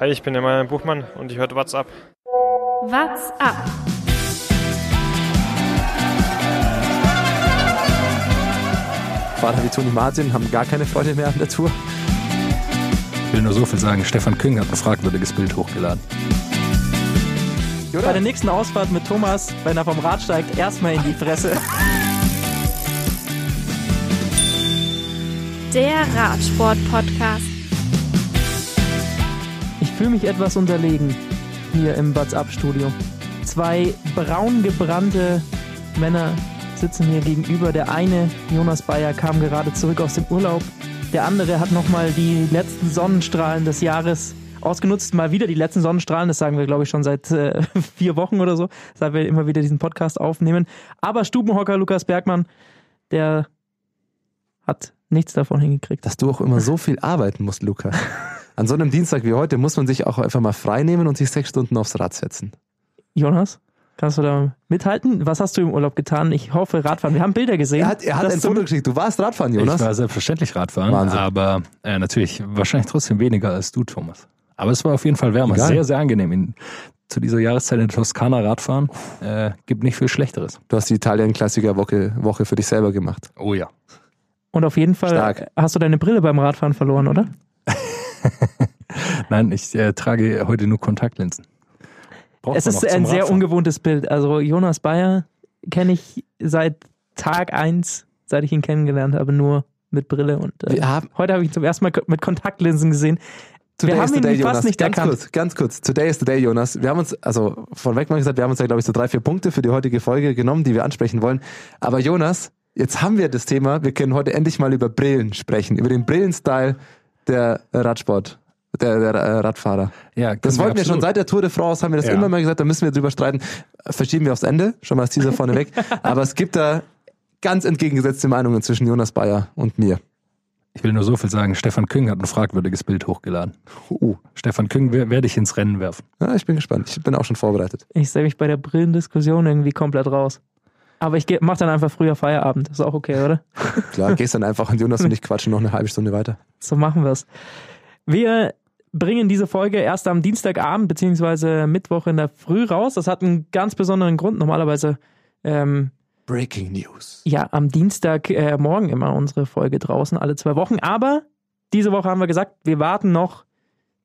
Hi, ich bin der Marian Buchmann und ich höre What's Up. What's Up? Fahrer wie Toni Martin haben gar keine Freude mehr an der Tour. Ich will nur so viel sagen, Stefan Küng hat ein fragwürdiges Bild hochgeladen. Bei der nächsten Ausfahrt mit Thomas, wenn er vom Rad steigt, erstmal in die Fresse. Der Radsport-Podcast. Ich fühle mich etwas unterlegen hier im What's Up Studio. Zwei braun gebrannte Männer sitzen mir gegenüber. Der eine, Jonas Bayer, kam gerade zurück aus dem Urlaub. Der andere hat nochmal die letzten Sonnenstrahlen des Jahres ausgenutzt. Mal wieder die letzten Sonnenstrahlen. Das sagen wir, glaube ich, schon seit äh, vier Wochen oder so, seit wir immer wieder diesen Podcast aufnehmen. Aber Stubenhocker Lukas Bergmann, der hat nichts davon hingekriegt. Dass du auch immer so viel arbeiten musst, Luca. An so einem Dienstag wie heute muss man sich auch einfach mal frei nehmen und sich sechs Stunden aufs Rad setzen. Jonas? Kannst du da mithalten? Was hast du im Urlaub getan? Ich hoffe Radfahren. Wir haben Bilder gesehen. Er hat, er hat ein Foto geschickt. Du warst Radfahren, Jonas? Ich war selbstverständlich Radfahren, Wahnsinn. aber äh, natürlich wahrscheinlich trotzdem weniger als du, Thomas. Aber es war auf jeden Fall wärmer. Egal. Sehr, sehr angenehm. In, zu dieser Jahreszeit in der Toskana Radfahren äh, gibt nicht viel Schlechteres. Du hast die Italien-Klassiker-Woche Woche für dich selber gemacht. Oh ja. Und auf jeden Fall Stark. hast du deine Brille beim Radfahren verloren, oder? Nein, ich äh, trage heute nur Kontaktlinsen. Braucht es ist ein sehr ungewohntes Bild. Also Jonas Bayer kenne ich seit Tag eins, seit ich ihn kennengelernt habe, nur mit Brille. Und äh, haben- heute habe ich ihn zum ersten Mal mit Kontaktlinsen gesehen. Today wir haben the day, ihn fast Jonas. nicht ganz erkannt. kurz, ganz kurz. Today is the day, Jonas. Wir haben uns, also vorweg mal gesagt, wir haben uns ja, glaube ich, so drei, vier Punkte für die heutige Folge genommen, die wir ansprechen wollen. Aber Jonas, jetzt haben wir das Thema, wir können heute endlich mal über Brillen sprechen, über den Brillenstyle der Radsport, der, der äh, Radfahrer. Ja, Das wollten wir schon absolut. seit der Tour de France, haben wir das Ja. immer mal gesagt, da müssen wir drüber streiten. Verschieben wir aufs Ende, schon mal als Teaser vorneweg. Aber es gibt da ganz entgegengesetzte Meinungen zwischen Jonas Bayer und mir. Ich will nur so viel sagen, Stefan Küng hat ein fragwürdiges Bild hochgeladen. Uh, Stefan Küng wer- werde ich ins Rennen werfen. ja, ich bin gespannt. Ich bin auch schon vorbereitet. Ich sehe mich bei der Brillendiskussion irgendwie komplett raus. Aber ich mache dann einfach früher Feierabend. Ist auch okay, oder? Klar, gehst dann einfach und Jonas und ich quatschen noch eine halbe Stunde weiter. So machen wir es. Wir bringen diese Folge erst am Dienstagabend beziehungsweise Mittwoch in der Früh raus. Das hat einen ganz besonderen Grund. Normalerweise ähm, Breaking News. ja am Dienstag äh, immer unsere Folge draußen, alle zwei Wochen. Aber diese Woche haben wir gesagt, wir warten noch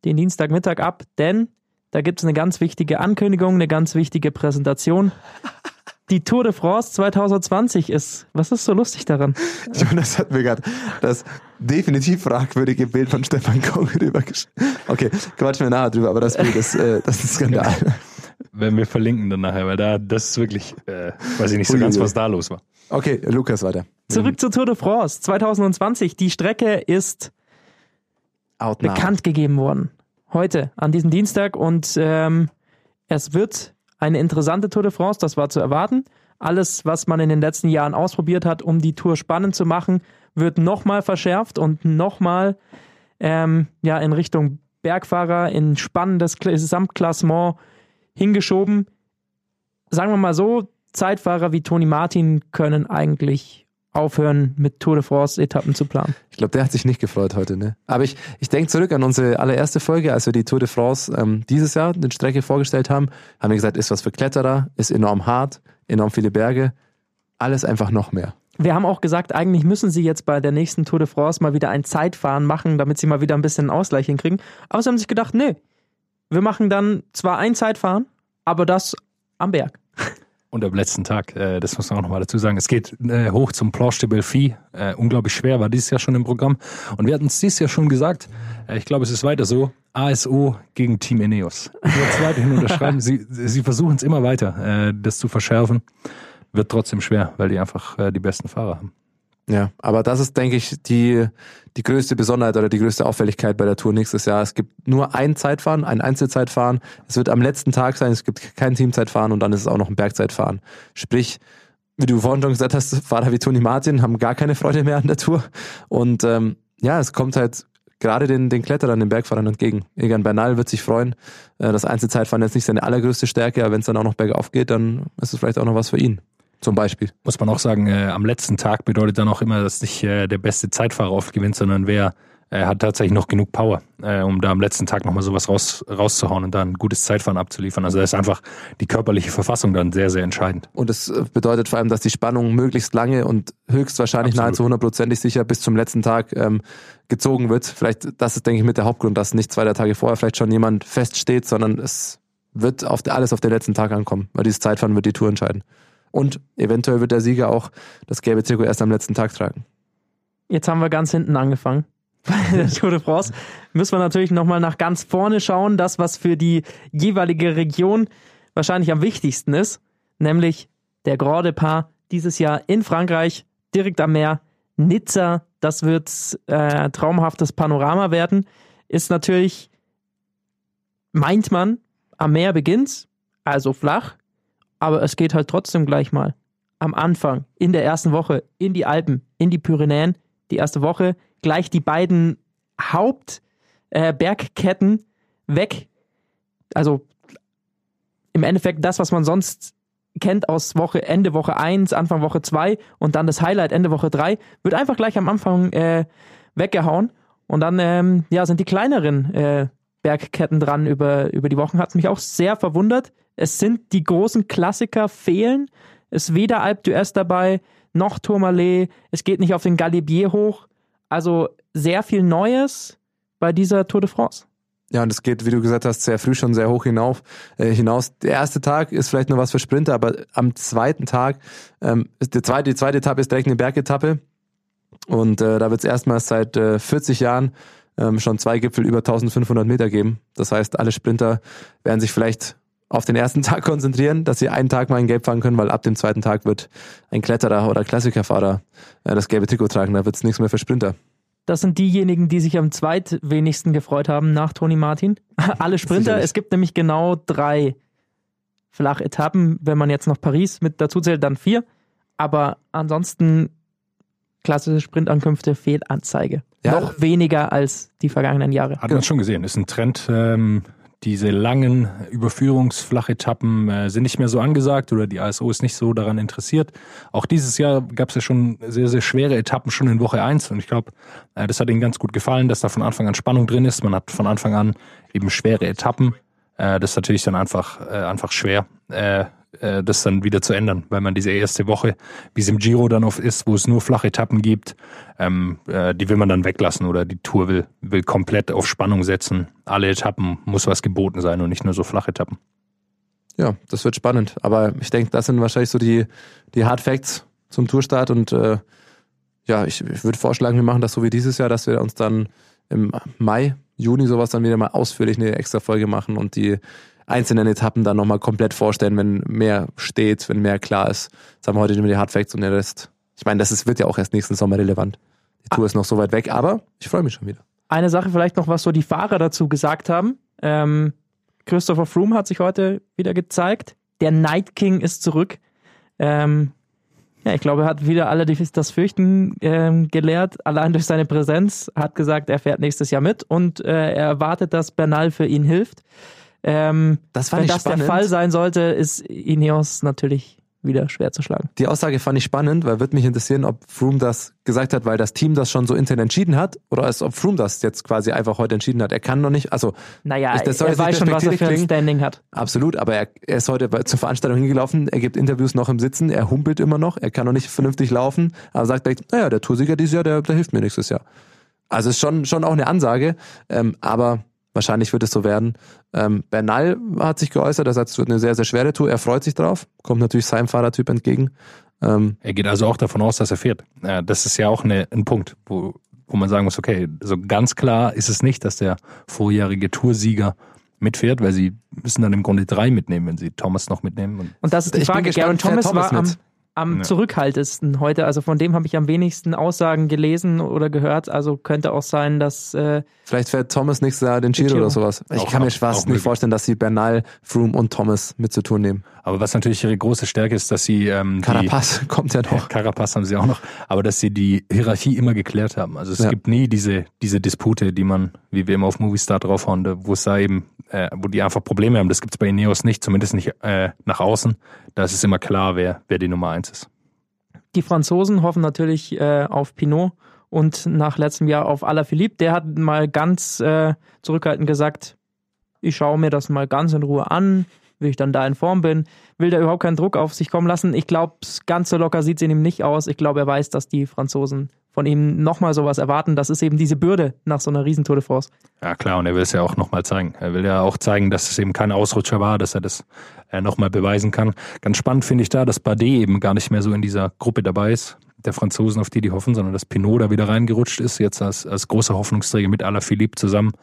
den Dienstagmittag ab, denn da gibt es eine ganz wichtige Ankündigung, eine ganz wichtige Präsentation. Die Tour de France 2020 ist. Was ist so lustig daran? Jonas hat mir gerade das definitiv fragwürdige Bild von Stefan Kong rübergeschickt. Okay, quatschen wir nachher drüber, aber das Bild ist, äh, das ist ein Skandal. Wenn wir verlinken dann nachher, weil da, das ist wirklich, äh, weiß ich nicht so ganz, was da los war. Okay, Lukas weiter. Zurück zur Tour de France 2020. Die Strecke ist Out now. bekannt gegeben worden. Heute, an diesem Dienstag. Und ähm, es wird eine interessante Tour de France, das war zu erwarten. Alles, was man in den letzten Jahren ausprobiert hat, um die Tour spannend zu machen, wird nochmal verschärft und nochmal ähm, ja, in Richtung Bergfahrer, in spannendes Kla- Gesamtklassement hingeschoben. Sagen wir mal so, Zeitfahrer wie Toni Martin können eigentlich aufhören, mit Tour de France-Etappen zu planen. Ich glaube, der hat sich nicht gefreut heute, ne? Aber ich, ich denke zurück an unsere allererste Folge, als wir die Tour de France ähm, dieses Jahr, die Strecke vorgestellt haben, haben wir gesagt, ist was für Kletterer, ist enorm hart, enorm viele Berge, alles einfach noch mehr. Wir haben auch gesagt, eigentlich müssen sie jetzt bei der nächsten Tour de France mal wieder ein Zeitfahren machen, damit sie mal wieder ein bisschen einen Ausgleich hinkriegen. Aber sie haben sich gedacht, nee, wir machen dann zwar ein Zeitfahren, aber das am Berg. Und am letzten Tag, äh, das muss man auch nochmal dazu sagen, es geht äh, hoch zum Planche de Belfi. Äh, unglaublich schwer, war dieses Jahr schon im Programm. Und wir hatten es dieses Jahr schon gesagt, äh, ich glaube, es ist weiter so, ASO gegen Team. Ich würde weiterhin unterschreiben, sie, sie versuchen es immer weiter, äh, das zu verschärfen. Wird trotzdem schwer, weil die einfach äh, die besten Fahrer haben. Ja, aber das ist, denke ich, die, die größte Besonderheit oder die größte Auffälligkeit bei der Tour nächstes Jahr. Es gibt nur ein Zeitfahren, ein Einzelzeitfahren. Es wird am letzten Tag sein, es gibt kein Teamzeitfahren und dann ist es auch noch ein Bergzeitfahren. Sprich, wie du vorhin schon gesagt hast, Fahrer wie Toni Martin haben gar keine Freude mehr an der Tour. Und ähm, ja, es kommt halt gerade den, den Kletterern, den Bergfahrern entgegen. Egan Bernal wird sich freuen. Äh, Das Einzelzeitfahren ist nicht seine allergrößte Stärke, aber wenn es dann auch noch bergauf geht, dann ist es vielleicht auch noch was für ihn. Zum Beispiel. Muss man auch sagen, äh, am letzten Tag bedeutet dann auch immer, dass nicht äh, der beste Zeitfahrer oft gewinnt, sondern wer er hat tatsächlich noch genug Power, äh, um da am letzten Tag nochmal sowas raus, rauszuhauen und dann ein gutes Zeitfahren abzuliefern. Also da ist einfach die körperliche Verfassung dann sehr, sehr entscheidend. Und es äh, bedeutet vor allem, dass die Spannung möglichst lange und höchstwahrscheinlich Absolut. nahezu hundertprozentig sicher bis zum letzten Tag ähm, gezogen wird. Vielleicht, das ist, denke ich, mit der Hauptgrund, dass nicht zwei der Tage vorher vielleicht schon jemand feststeht, sondern es wird auf alles auf den letzten Tag ankommen, weil dieses Zeitfahren wird die Tour entscheiden. Und eventuell wird der Sieger auch das gelbe Trikot erst am letzten Tag tragen. Jetzt haben wir ganz hinten angefangen. Bei der Tour de France müssen wir natürlich nochmal nach ganz vorne schauen, das, was für die jeweilige Region wahrscheinlich am wichtigsten ist, nämlich der Grand Depart dieses Jahr in Frankreich, direkt am Meer, Nizza. Das wird äh, traumhaftes Panorama werden. Ist natürlich, meint man, am Meer beginnt, also flach, aber es geht halt trotzdem gleich mal am Anfang, in der ersten Woche, in die Alpen, in die Pyrenäen, die erste Woche, gleich die beiden Hauptbergketten äh, weg. Also im Endeffekt das, was man sonst kennt aus Woche Ende Woche 1, Anfang Woche 2 und dann das Highlight Ende Woche 3, wird einfach gleich am Anfang äh, weggehauen. Und dann ähm, ja, sind die kleineren äh, Bergketten dran über, über die Wochen. Hat mich auch sehr verwundert. Es sind die großen Klassiker fehlen. Es ist weder Alpe d'Huez dabei, noch Tourmalet. Es geht nicht auf den Galibier hoch. Also sehr viel Neues bei dieser Tour de France. Ja, und es geht, wie du gesagt hast, sehr früh schon sehr hoch hinauf, äh, hinaus. Der erste Tag ist vielleicht nur was für Sprinter, aber am zweiten Tag, ähm, ist die, zweite, die zweite Etappe ist direkt eine Bergetappe. Und äh, da wird es erstmals seit äh, 40 Jahren ähm, schon zwei Gipfel über 1500 Meter geben. Das heißt, alle Sprinter werden sich vielleicht auf den ersten Tag konzentrieren, dass sie einen Tag mal in Gelb fahren können, weil ab dem zweiten Tag wird ein Kletterer oder Klassikerfahrer äh, das gelbe Trikot tragen. Da wird es nichts mehr für Sprinter. Das sind diejenigen, die sich am zweitwenigsten gefreut haben nach Toni Martin. Alle Sprinter. Sicherlich. Es gibt nämlich genau drei Flachetappen. Wenn man jetzt noch Paris mit dazu zählt, dann vier. Aber ansonsten klassische Sprintankünfte, Fehlanzeige. Ja. Noch weniger als die vergangenen Jahre. Hat man schon gesehen, ist ein Trend. Ähm, diese langen Überführungsflachetappen äh, sind nicht mehr so angesagt oder die ASO ist nicht so daran interessiert. Auch dieses Jahr gab es ja schon sehr, sehr schwere Etappen schon in Woche 1 und ich glaube, äh, das hat ihnen ganz gut gefallen, dass da von Anfang an Spannung drin ist. Man hat von Anfang an eben schwere Etappen. Äh, das ist natürlich dann einfach, äh, einfach schwer, äh, äh, das dann wieder zu ändern, weil man diese erste Woche, wie es im Giro dann oft ist, wo es nur flache Etappen gibt, ähm, äh, die will man dann weglassen oder die Tour will, will komplett auf Spannung setzen. Alle Etappen muss was geboten sein und nicht nur so flache Etappen. Ja, das wird spannend. Aber ich denke, das sind wahrscheinlich so die, die Hard Facts zum Tourstart. Und äh, ja, ich, ich würde vorschlagen, wir machen das so wie dieses Jahr, dass wir uns dann im Mai, Juni sowas dann wieder mal ausführlich eine extra Folge machen und die einzelnen Etappen dann nochmal komplett vorstellen, wenn mehr steht, wenn mehr klar ist. Jetzt haben wir heute nur die Hard Facts und den Rest. Ich meine, das ist, wird ja auch erst nächsten Sommer relevant. Die Tour ist noch so weit weg, aber ich freue mich schon wieder. Eine Sache vielleicht noch, was so die Fahrer dazu gesagt haben. Ähm, Christopher Froome hat sich heute wieder gezeigt. Der Night King ist zurück. Ähm, ja, ich glaube, er hat wieder alle die- das Fürchten ähm, gelehrt, allein durch seine Präsenz. Hat gesagt, er fährt nächstes Jahr mit und äh, er erwartet, dass Bernal für ihn hilft. Ähm, Das fand wenn ich das spannend. der Fall sein sollte, ist Ineos natürlich wieder schwer zu schlagen. Die Aussage fand ich spannend, weil würde mich interessieren, ob Froome das gesagt hat, weil das Team das schon so intern entschieden hat, oder als ob Froome das jetzt quasi einfach heute entschieden hat. Er kann noch nicht, also Naja, das soll er weiß schon, was er für ein. Standing hat. absolut, aber er, er ist heute zur Veranstaltung hingelaufen, er gibt Interviews noch im Sitzen, er humpelt immer noch, er kann noch nicht vernünftig laufen, aber sagt direkt, naja, der Toursieger dieses Jahr, der, der hilft mir nächstes Jahr. Also ist schon, schon auch eine Ansage, ähm, aber wahrscheinlich wird es so werden. Ähm, Bernal hat sich geäußert, er sagt, es wird eine sehr, sehr schwere Tour, er freut sich drauf, kommt natürlich seinem Fahrertyp entgegen. Ähm, Er geht also auch davon aus, dass er fährt. Äh, Das ist ja auch eine, ein Punkt, wo, wo man sagen muss, okay, so ganz klar ist es nicht, dass der vorjährige Toursieger mitfährt, weil sie müssen dann im Grunde drei mitnehmen, wenn sie Thomas noch mitnehmen. Und Und das ist die Ich bin Frage. gespannt, Garen Thomas, Thomas war am, mit? Am Ja. zurückhaltendsten heute. Also von dem habe ich am wenigsten Aussagen gelesen oder gehört. Also könnte auch sein, dass äh, Vielleicht fährt Thomas nächstes Jahr den Giro, Giro. oder sowas. Ich Auch- kann mir fast nicht möglich. vorstellen, dass sie Bernal, Froome und Thomas mit zu tun nehmen. Aber was natürlich ihre große Stärke ist, dass sie ähm, die, Carapaz kommt ja noch. Carapaz haben sie auch noch, aber dass sie die Hierarchie immer geklärt haben. Also es Ja. gibt nie diese, diese Dispute, die man, wie wir immer auf Movistar draufhauen, wo es da eben, äh, wo die einfach Probleme haben. Das gibt es bei Ineos nicht, zumindest nicht äh, nach außen. Da ist es immer klar, wer, wer die Nummer eins ist. die Franzosen hoffen natürlich äh, auf Pinot und nach letztem Jahr auf Alaphilippe. Der hat mal ganz äh, zurückhaltend gesagt, ich schaue mir das mal ganz in Ruhe an, wie ich dann da in Form bin. Will da überhaupt keinen Druck auf sich kommen lassen. Ich glaube, ganz so locker sieht es in ihm nicht aus. Ich glaube, er weiß, dass die Franzosen von ihm nochmal sowas erwarten. Das ist eben diese Bürde nach so einer riesen Tour de France. Ja klar, und er will es ja auch nochmal zeigen. Er will ja auch zeigen, dass es eben kein Ausrutscher war, dass er das äh, nochmal beweisen kann. Ganz spannend finde ich da, dass Bardet eben gar nicht mehr so in dieser Gruppe dabei ist, der Franzosen, auf die die hoffen, sondern dass Pinot da wieder reingerutscht ist, jetzt als, als großer Hoffnungsträger mit Alaphilippe zusammen.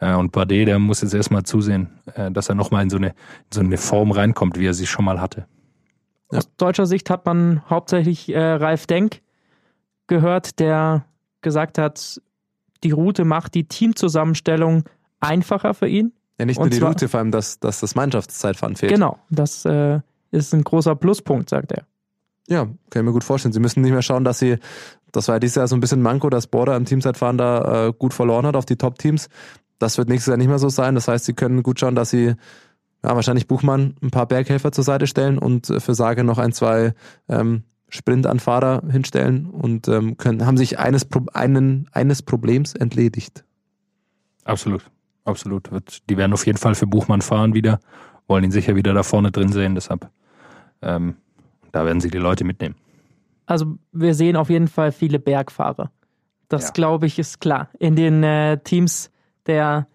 Äh, und Bardet, der muss jetzt erstmal zusehen, äh, dass er nochmal in so eine, in so eine Form reinkommt, wie er sie schon mal hatte. Ja. Aus deutscher Sicht hat man hauptsächlich äh, Ralf Denk gehört, der gesagt hat, die Route macht die Teamzusammenstellung einfacher für ihn. Ja, nicht nur die Route, vor allem, dass, dass das Mannschaftszeitfahren fehlt. Genau, das äh, ist ein großer Pluspunkt, sagt er. Ja, kann ich mir gut vorstellen. Sie müssen nicht mehr schauen, dass sie, das war ja dieses Jahr so ein bisschen Manko, dass Border im Teamzeitfahren da äh, gut verloren hat auf die Top-Teams. Das wird nächstes Jahr nicht mehr so sein. Das heißt, sie können gut schauen, dass sie ja, wahrscheinlich Buchmann ein paar Berghelfer zur Seite stellen und für Sage noch ein, zwei ähm, Sprintanfahrer hinstellen und ähm, können, haben sich eines, einen, eines Problems entledigt. Absolut, absolut. Die werden auf jeden Fall für Buchmann fahren wieder, wollen ihn sicher wieder da vorne drin sehen, deshalb ähm, da werden sie die Leute mitnehmen. Also wir sehen auf jeden Fall viele Bergfahrer. Das ja. glaube ich ist klar. In den äh, Teams der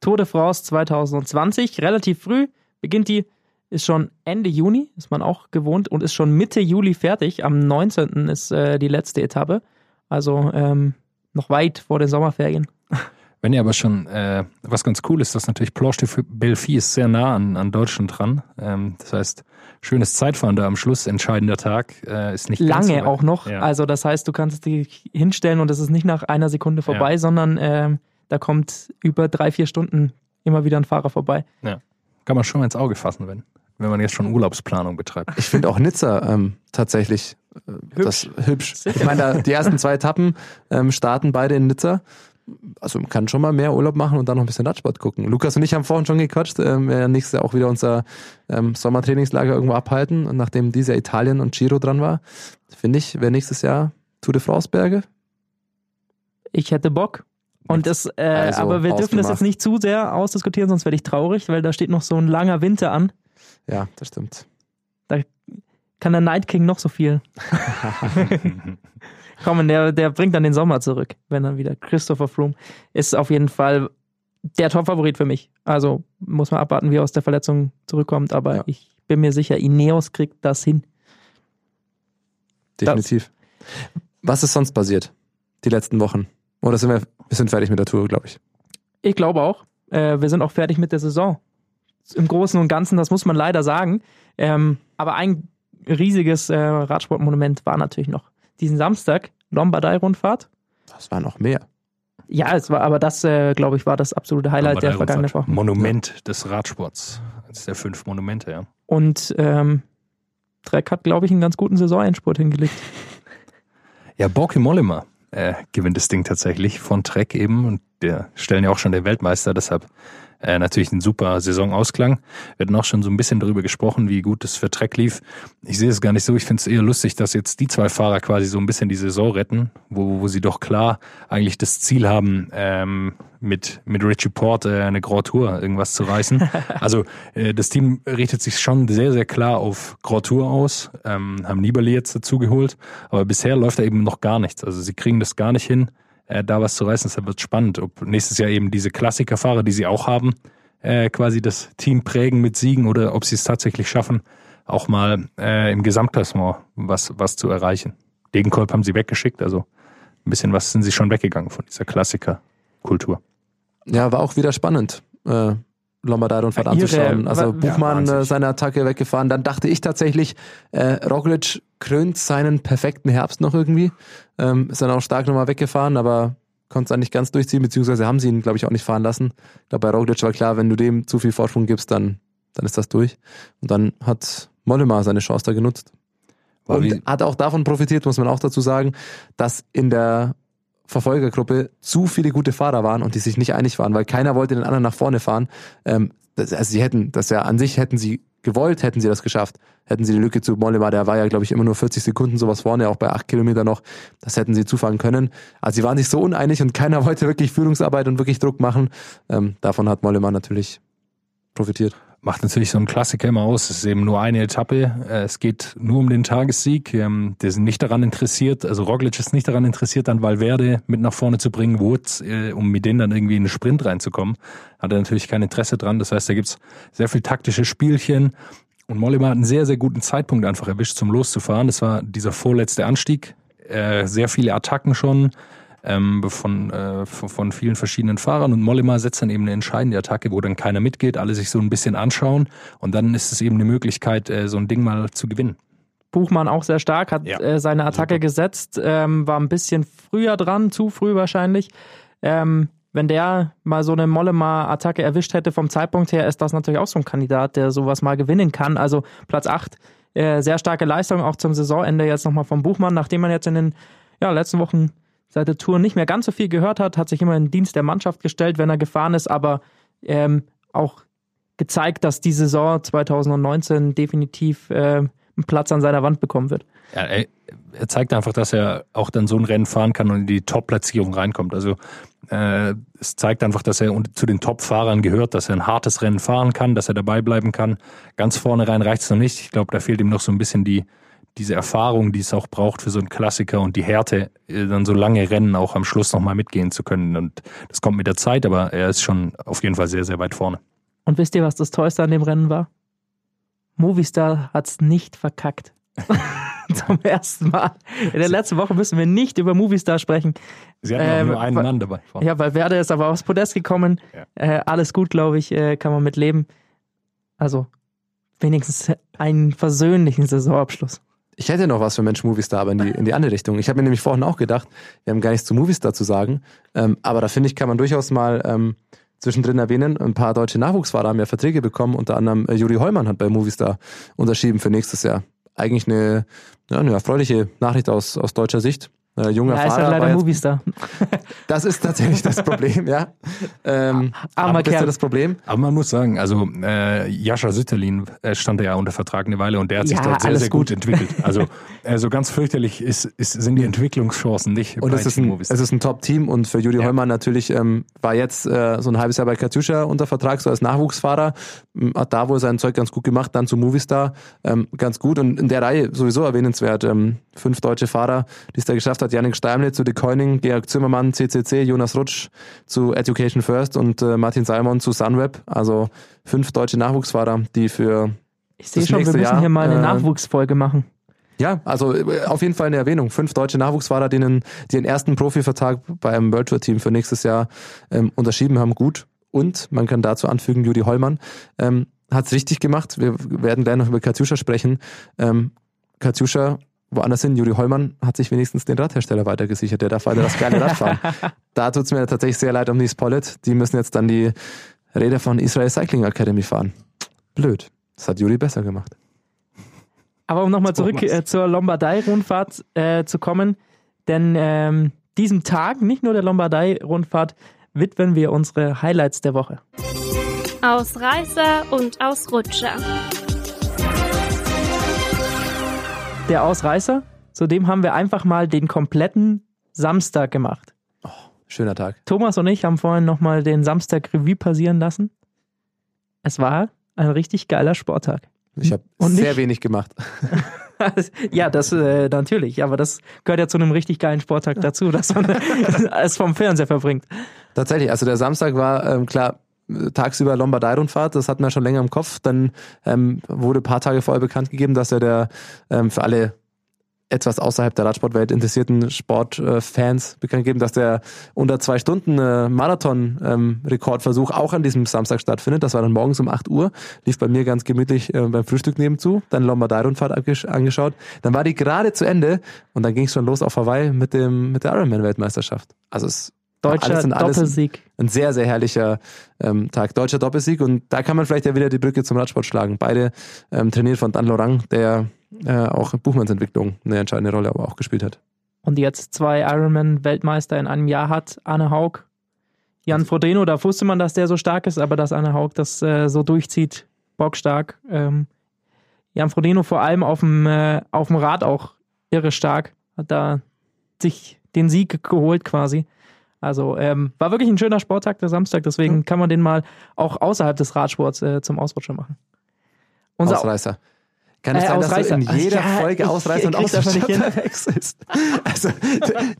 Tour de France 2020, relativ früh, beginnt die ist schon Ende Juni, ist man auch gewohnt, und ist schon Mitte Juli fertig. Am 19. ist äh, die letzte Etappe. Also ähm, noch weit vor den Sommerferien. Wenn ihr aber schon, äh, was ganz cool ist, dass natürlich Planche de Belfi ist sehr nah an, an Deutschland dran. Ähm, das heißt, schönes Zeitfahren da am Schluss, entscheidender Tag, äh, ist nicht lange so auch noch. Ja. Also das heißt, du kannst dich hinstellen und es ist nicht nach einer Sekunde vorbei, ja. sondern äh, da kommt über drei, vier Stunden immer wieder ein Fahrer vorbei. Ja. Kann man schon ins Auge fassen, wenn wenn man jetzt schon Urlaubsplanung betreibt. Ich finde auch Nizza ähm, tatsächlich äh, hübsch. Das, hübsch. Ich meine, da, die ersten zwei Etappen ähm, starten beide in Nizza. Also man kann schon mal mehr Urlaub machen und dann noch ein bisschen Radsport gucken. Lukas und ich haben vorhin schon gequatscht, ähm, wir nächstes Jahr auch wieder unser ähm, Sommertrainingslager irgendwo abhalten. Und nachdem dieser Italien und Giro dran war, finde ich, wäre nächstes Jahr Tour de France Berge. Ich hätte Bock. Und das, äh, also, aber wir dürfen das jetzt nicht zu sehr ausdiskutieren, sonst werde ich traurig, weil da steht noch so ein langer Winter an. Ja, das stimmt. Da kann der Night King noch so viel. Komm, der, der bringt dann den Sommer zurück, wenn dann wieder. Christopher Froome ist auf jeden Fall der Top-Favorit für mich. Also muss man abwarten, wie er aus der Verletzung zurückkommt, aber ja. ich bin mir sicher, Ineos kriegt das hin. Definitiv. Das. Was ist sonst passiert die letzten Wochen? Oder sind wir, wir sind fertig mit der Tour, glaube ich. Ich glaube auch. Äh, wir sind auch fertig mit der Saison im Großen und Ganzen, das muss man leider sagen. Ähm, aber ein riesiges äh, Radsportmonument war natürlich noch diesen Samstag, Lombardei-Rundfahrt. Das war noch mehr. Ja, es war, aber das, äh, glaube ich, war das absolute Highlight der vergangenen Woche. Monument des Radsports. Eines der fünf Monumente, ja. Und ähm, Trek hat, glaube ich, einen ganz guten Saisonendspurt hingelegt. Ja, Borke Mollema äh, gewinnt das Ding tatsächlich von Trek eben und der stellen ja auch schon der Weltmeister, deshalb äh, natürlich ein super Saisonausklang. Wir hatten auch schon so ein bisschen darüber gesprochen, wie gut es für Trek lief. Ich sehe es gar nicht so. Ich finde es eher lustig, dass jetzt die zwei Fahrer quasi so ein bisschen die Saison retten, wo, wo sie doch klar eigentlich das Ziel haben, ähm, mit, mit Richie Porte eine Grand Tour irgendwas zu reißen. also äh, das Team richtet sich schon sehr, sehr klar auf Grand Tour aus, ähm, haben Nibali jetzt dazu geholt, aber bisher läuft da eben noch gar nichts. Also sie kriegen das gar nicht hin äh, da was zu reißen. Deshalb wird spannend, ob nächstes Jahr eben diese Klassikerfahrer, die sie auch haben, äh, quasi das Team prägen mit Siegen oder ob sie es tatsächlich schaffen, auch mal äh, im Gesamtklassement was, was zu erreichen. Degenkolb haben sie weggeschickt, also ein bisschen was sind sie schon weggegangen von dieser Klassikerkultur. Ja, war auch wieder spannend. Äh, Lombardei und Fahrt anzuschauen. Also Buchmann ja, äh, seine Attacke weggefahren. Dann dachte ich tatsächlich, äh, Roglic krönt seinen perfekten Herbst noch irgendwie. Ähm, ist dann auch stark nochmal weggefahren, aber konnte es dann nicht ganz durchziehen, beziehungsweise haben sie ihn, glaube ich, auch nicht fahren lassen. Ich glaube, bei Roglic war klar, wenn du dem zu viel Vorsprung gibst, dann, dann ist das durch. Und dann hat Mollema seine Chance da genutzt. War und hat auch davon profitiert, muss man auch dazu sagen, dass in der Verfolgergruppe zu viele gute Fahrer waren und die sich nicht einig waren, weil keiner wollte den anderen nach vorne fahren. Ähm, das, also sie hätten, das ja an sich hätten sie gewollt, hätten sie das geschafft. Hätten sie die Lücke zu Mollema, der war ja, glaube ich, immer nur 40 Sekunden sowas vorne, auch bei acht Kilometer noch. Das hätten sie zufahren können. Also sie waren sich so uneinig und keiner wollte wirklich Führungsarbeit und wirklich Druck machen. Ähm, davon hat Mollema natürlich profitiert macht natürlich so ein Klassiker immer aus. Es ist eben nur eine Etappe. Äh, es geht nur um den Tagessieg. Ähm, die sind nicht daran interessiert, also Roglic ist nicht daran interessiert, dann Valverde mit nach vorne zu bringen, Woods, äh, um mit denen dann irgendwie in den Sprint reinzukommen. Hat er natürlich kein Interesse dran. Das heißt, da gibt's sehr viel taktische Spielchen. Und Mollema hat einen sehr, sehr guten Zeitpunkt einfach erwischt, zum loszufahren. Das war dieser vorletzte Anstieg. Äh, sehr viele Attacken schon ähm, von, äh, von vielen verschiedenen Fahrern. Und Mollema setzt dann eben eine entscheidende Attacke, wo dann keiner mitgeht, alle sich so ein bisschen anschauen. Und dann ist es eben eine Möglichkeit, äh, so ein Ding mal zu gewinnen. Buchmann auch sehr stark, hat Ja. äh, seine Attacke Super. gesetzt, ähm, war ein bisschen früher dran, zu früh wahrscheinlich. Ähm, wenn der mal so eine Mollema-Attacke erwischt hätte vom Zeitpunkt her, ist das natürlich auch so ein Kandidat, der sowas mal gewinnen kann. Also Platz 8, äh, sehr starke Leistung auch zum Saisonende jetzt nochmal vom Buchmann, nachdem man jetzt in den ja, letzten Wochen seit der Tour nicht mehr ganz so viel gehört hat, hat sich immer in den Dienst der Mannschaft gestellt, wenn er gefahren ist, aber ähm, auch gezeigt, dass die Saison 2019 definitiv äh, einen Platz an seiner Wand bekommen wird. Ja, er, er zeigt einfach, dass er auch dann so ein Rennen fahren kann und in die Top-Platzierung reinkommt. Also äh, es zeigt einfach, dass er zu den Top-Fahrern gehört, dass er ein hartes Rennen fahren kann, dass er dabei bleiben kann. Ganz vorne rein reicht es noch nicht. Ich glaube, da fehlt ihm noch so ein bisschen die diese Erfahrung, die es auch braucht für so einen Klassiker und die Härte, äh, dann so lange Rennen auch am Schluss nochmal mitgehen zu können. Und das kommt mit der Zeit, aber er ist schon auf jeden Fall sehr, sehr weit vorne. Und wisst ihr, was das Tollste an dem Rennen war? Movistar hat's nicht verkackt. Zum ersten Mal. In der letzten Woche müssen wir nicht über Movistar sprechen. Sie hatten Ähm, nur einen Mann dabei. vorne. Ja, weil Werder ist aber aufs Podest gekommen. Ja. Äh, alles gut, glaube ich, äh, kann man mit leben. Also wenigstens einen versöhnlichen Saisonabschluss. Ich hätte noch was für Mensch Movistar, aber in die, in die andere Richtung. Ich habe mir nämlich vorhin auch gedacht, wir haben gar nichts zu Movistar zu sagen, ähm, aber da finde ich, kann man durchaus mal ähm, zwischendrin erwähnen, ein paar deutsche Nachwuchsfahrer haben ja Verträge bekommen, unter anderem äh, Juri Heumann hat bei Movistar unterschrieben für nächstes Jahr. Eigentlich eine, ja, eine erfreuliche Nachricht aus, aus deutscher Sicht. Äh, junger Ja, ist Fahrer halt war leider jetzt, Movistar. Das ist tatsächlich das Problem, ja. Ähm, Armer aber das ist ja Kerl. das Problem. Aber man muss sagen, also äh, Jascha Sütterlin äh, stand ja unter Vertrag eine Weile und der hat sich Ja, dort sehr, sehr gut, gut. entwickelt. Also äh, so ganz fürchterlich ist, ist, sind die Entwicklungschancen nicht Und bei es ist ein, Movistar. es ist ein Top-Team und für Juri Ja. Heumann natürlich ähm, war jetzt äh, so ein halbes Jahr bei Katjuscha unter Vertrag, so als Nachwuchsfahrer, hat da wohl sein Zeug ganz gut gemacht, dann zu Movistar ähm, ganz gut und in der Reihe sowieso erwähnenswert, ähm, fünf deutsche Fahrer, die es da geschafft hat, Janik Steimle zu De Koenig, Georg Zimmermann, CCC, Jonas Rutsch zu Education First und äh, Martin Salmon zu Sunweb, also fünf deutsche Nachwuchsfahrer, die für Ich sehe schon, wir müssen Jahr, hier mal eine äh, Nachwuchsfolge machen. ja, also äh, auf jeden Fall eine Erwähnung. Fünf deutsche Nachwuchsfahrer, die einen, die den ersten Profivertrag bei einem World Tour Team für nächstes Jahr ähm, unterschrieben haben, gut. Und man kann dazu anfügen, Judy Hollmann ähm, hat es richtig gemacht. Wir werden gleich noch über Katjuscha sprechen. Ähm, Katjuscha woanders hin, Juri Hollmann hat sich wenigstens den Radhersteller weitergesichert. Der darf weiter das geile Rad fahren. da tut's mir tatsächlich sehr leid um die Spollet. Die müssen jetzt dann die Räder von Israel Cycling Academy fahren. Blöd. Das hat Juri besser gemacht. Aber um nochmal zurück äh, zur Lombardei-Rundfahrt äh, zu kommen, denn ähm, diesem Tag, nicht nur der Lombardei-Rundfahrt, widmen wir unsere Highlights der Woche. Ausreißer und Ausrutscher. Der Ausreißer, zudem haben wir einfach mal den kompletten Samstag gemacht. Schöner Tag. Thomas und ich haben vorhin nochmal den Samstag Revue passieren lassen. Es war ein richtig geiler Sporttag. Ich habe sehr nicht- wenig gemacht. ja, das äh, natürlich, aber das gehört ja zu einem richtig geilen Sporttag dazu, dass man es vom Fernseher verbringt. Tatsächlich, also der Samstag war ähm, klar tagsüber Lombardei-Rundfahrt, das hatten wir schon länger im Kopf. Dann ähm, wurde ein paar Tage vorher bekannt gegeben, dass er der ähm, für alle etwas außerhalb der Radsportwelt interessierten Sportfans bekannt gegeben, dass der unter zwei Stunden äh, Marathon-Rekordversuch auch an diesem Samstag stattfindet. Das war dann morgens um 8 Uhr, lief bei mir ganz gemütlich äh, beim Frühstück nebenzu, dann Lombardei-Rundfahrt angesch- angeschaut. Dann war die gerade zu Ende und dann ging es schon los auf Hawaii mit dem mit der Ironman-Weltmeisterschaft. Also es Deutscher alles alles Doppelsieg. ein sehr, sehr herrlicher ähm, Tag. Deutscher Doppelsieg und da kann man vielleicht ja wieder die Brücke zum Radsport schlagen. Beide ähm, trainiert von Dan Lorang, der äh, auch in Buchmanns Entwicklung eine entscheidende Rolle aber auch gespielt hat. Und jetzt zwei Ironman-Weltmeister in einem Jahr hat, Anne Haug. Jan Frodeno, da wusste man, dass der so stark ist, aber dass Anne Haug das äh, so durchzieht, bockstark. Ähm, Jan Frodeno vor allem auf dem, äh, auf dem Rad auch irre stark. Hat da sich den Sieg geholt quasi. Also ähm, war wirklich ein schöner Sporttag der Samstag, deswegen kann man den mal auch außerhalb des Radsports äh, zum Ausrutscher machen. Unser Ausreißer. Kann es Äh, sein, Ausreißer. dass du in jeder Ja, Folge Ausreißer und Ausreißer verwechselst? Also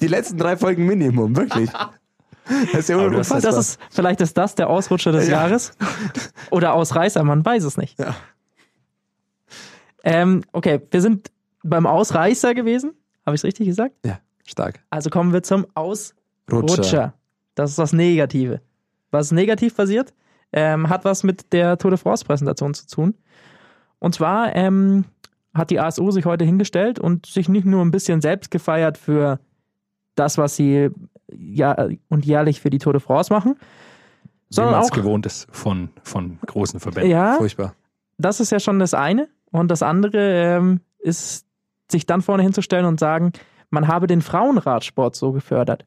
die letzten drei Folgen Minimum, wirklich. Das ist ja unfassbar. Das ist, vielleicht ist das der Ausrutscher des Ja. Jahres. Oder Ausreißer, man weiß es nicht. Ja. Ähm, okay, wir sind beim Ausreißer gewesen. Habe ich es richtig gesagt? ja, stark. Also kommen wir zum Ausrutscher. Rutscher. Das ist das Negative. Was negativ passiert, ähm, hat was mit der Tour de France-Präsentation zu tun. Und zwar ähm, hat die ASO sich heute hingestellt und sich nicht nur ein bisschen selbst gefeiert für das, was sie ja und jährlich für die Tour de France machen, Wie sondern auch gewohnt ist von, von großen Verbänden. ja, Furchtbar. das ist ja schon das eine. Und das andere ähm, ist, sich dann vorne hinzustellen und sagen, man habe den Frauenradsport so gefördert.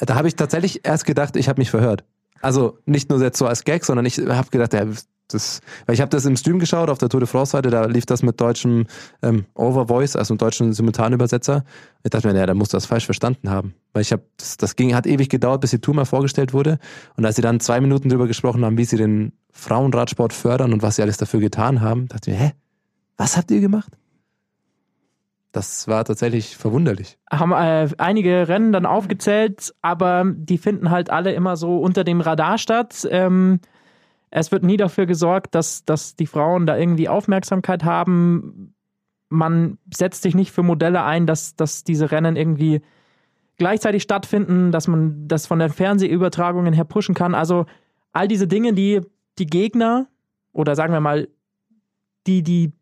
Da habe ich tatsächlich erst gedacht, ich habe mich verhört. Also nicht nur jetzt so als Gag, sondern ich habe gedacht, ja, das, weil ich habe das im Stream geschaut auf der Tour de France Seite, da lief das mit deutschem ähm, Overvoice, also mit deutschen Simultanübersetzer. Ich dachte mir, ja, da musst du das falsch verstanden haben, weil ich habe das, das ging hat ewig gedauert, bis die Tour mal vorgestellt wurde und als sie dann zwei Minuten drüber gesprochen haben, wie sie den Frauenradsport fördern und was sie alles dafür getan haben, dachte ich mir, hä, was habt ihr gemacht? Das war tatsächlich verwunderlich. haben äh, einige Rennen dann aufgezählt, aber die finden halt alle immer so unter dem Radar statt. Ähm, es wird nie dafür gesorgt, dass, dass die Frauen da irgendwie Aufmerksamkeit haben. Man setzt sich nicht für Modelle ein, dass, dass diese Rennen irgendwie gleichzeitig stattfinden, dass man das von den Fernsehübertragungen her pushen kann. Also all diese Dinge, die die Gegner oder sagen wir mal, die, die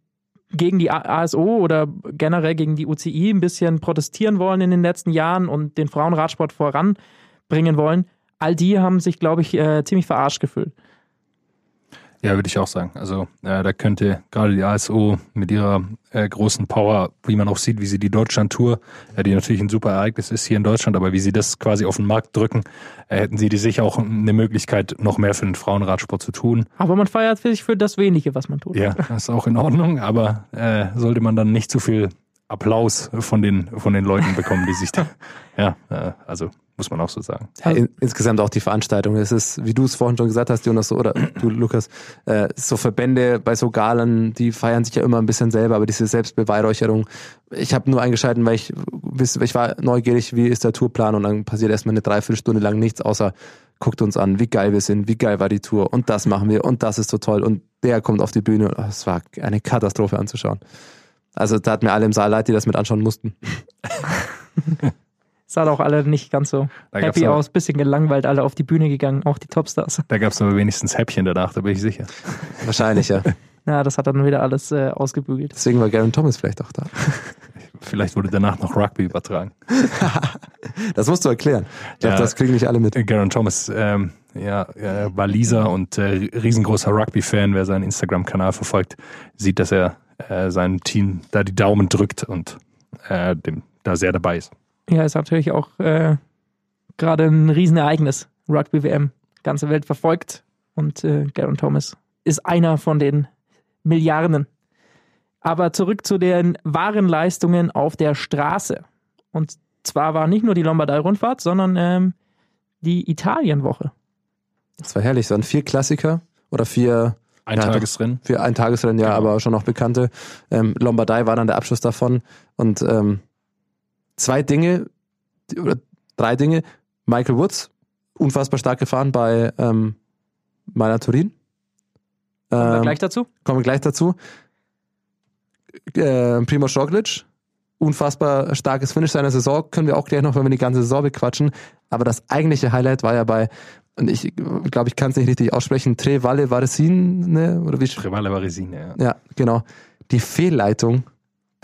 gegen die ASO oder generell gegen die UCI ein bisschen protestieren wollen in den letzten Jahren und den Frauenradsport voranbringen wollen, all die haben sich, glaube ich, äh, ziemlich verarscht gefühlt. Ja, würde ich auch sagen. Also äh, da könnte gerade die ASO mit ihrer äh, großen Power, wie man auch sieht, wie sie die Deutschland-Tour, äh, die natürlich ein super Ereignis ist hier in Deutschland, aber wie sie das quasi auf den Markt drücken, äh, hätten sie die sicher auch eine Möglichkeit, noch mehr für den Frauenradsport zu tun. Aber man feiert sich für das Wenige, was man tut. Ja, das ist auch in Ordnung, aber äh, sollte man dann nicht zu viel Applaus von den, von den Leuten bekommen, die sich da, ja, äh, also muss man auch so sagen. Ja, in, insgesamt auch die Veranstaltung. Es ist, wie du es vorhin schon gesagt hast, Jonas, oder du, Lukas, äh, so Verbände bei so Galen, die feiern sich ja immer ein bisschen selber, aber diese Selbstbeweihräucherung. Ich habe nur eingeschalten, weil ich, ich war neugierig, wie ist der Tourplan und dann passiert erstmal eine Dreiviertelstunde lang nichts, außer guckt uns an, wie geil wir sind, wie geil war die Tour und das machen wir und das ist so toll und der kommt auf die Bühne. Oh, Es war eine Katastrophe anzuschauen. Also da hat mir alle im Saal leid, die das mit anschauen mussten. Sah doch alle nicht ganz so Da happy aber- aus, bisschen gelangweilt, alle auf die Bühne gegangen, auch die Topstars. Da gab es aber wenigstens Häppchen danach, da bin ich sicher. Wahrscheinlich, ja. Ja, das hat dann wieder alles äh, ausgebügelt. Deswegen war Garen Thomas vielleicht auch da. Vielleicht wurde danach noch Rugby übertragen. Das musst du erklären. Ich glaube, Ja. das kriegen nicht alle mit. Garen Thomas, ähm, ja, äh, Waliser und äh, riesengroßer Rugby-Fan. Wer seinen Instagram-Kanal verfolgt, sieht, dass er äh, seinem Team da die Daumen drückt und äh, dem da sehr dabei ist. Ja, ist natürlich auch äh, gerade ein Riesenereignis. Rugby-WM. Ganze Welt verfolgt. Und äh, Garen Thomas ist einer von den Milliarden. Aber zurück zu den wahren Leistungen auf der Straße. Und zwar war nicht nur die Lombardei-Rundfahrt, sondern ähm, die Italienwoche. Das war herrlich. Es waren vier Klassiker oder vier, Ein Ja, Tagesrennen. vier Eintagesrennen, ja, Genau. aber schon noch bekannte. Ähm, Lombardei war dann der Abschluss davon. Und ähm, zwei Dinge, oder drei Dinge. Michael Woods, unfassbar stark gefahren bei ähm, meiner Turin. Kommen wir Ähm, gleich dazu? kommen wir gleich dazu. Äh, Primo Roglic, unfassbar starkes Finish seiner Saison, können wir auch gleich noch, wenn wir die ganze Saison bequatschen. Aber das eigentliche Highlight war ja bei, und ich glaube, ich kann es nicht richtig aussprechen, Tre Valle Varesine, oder wie? Privale Varesine, ja. Ja, genau. Die Fehlleitung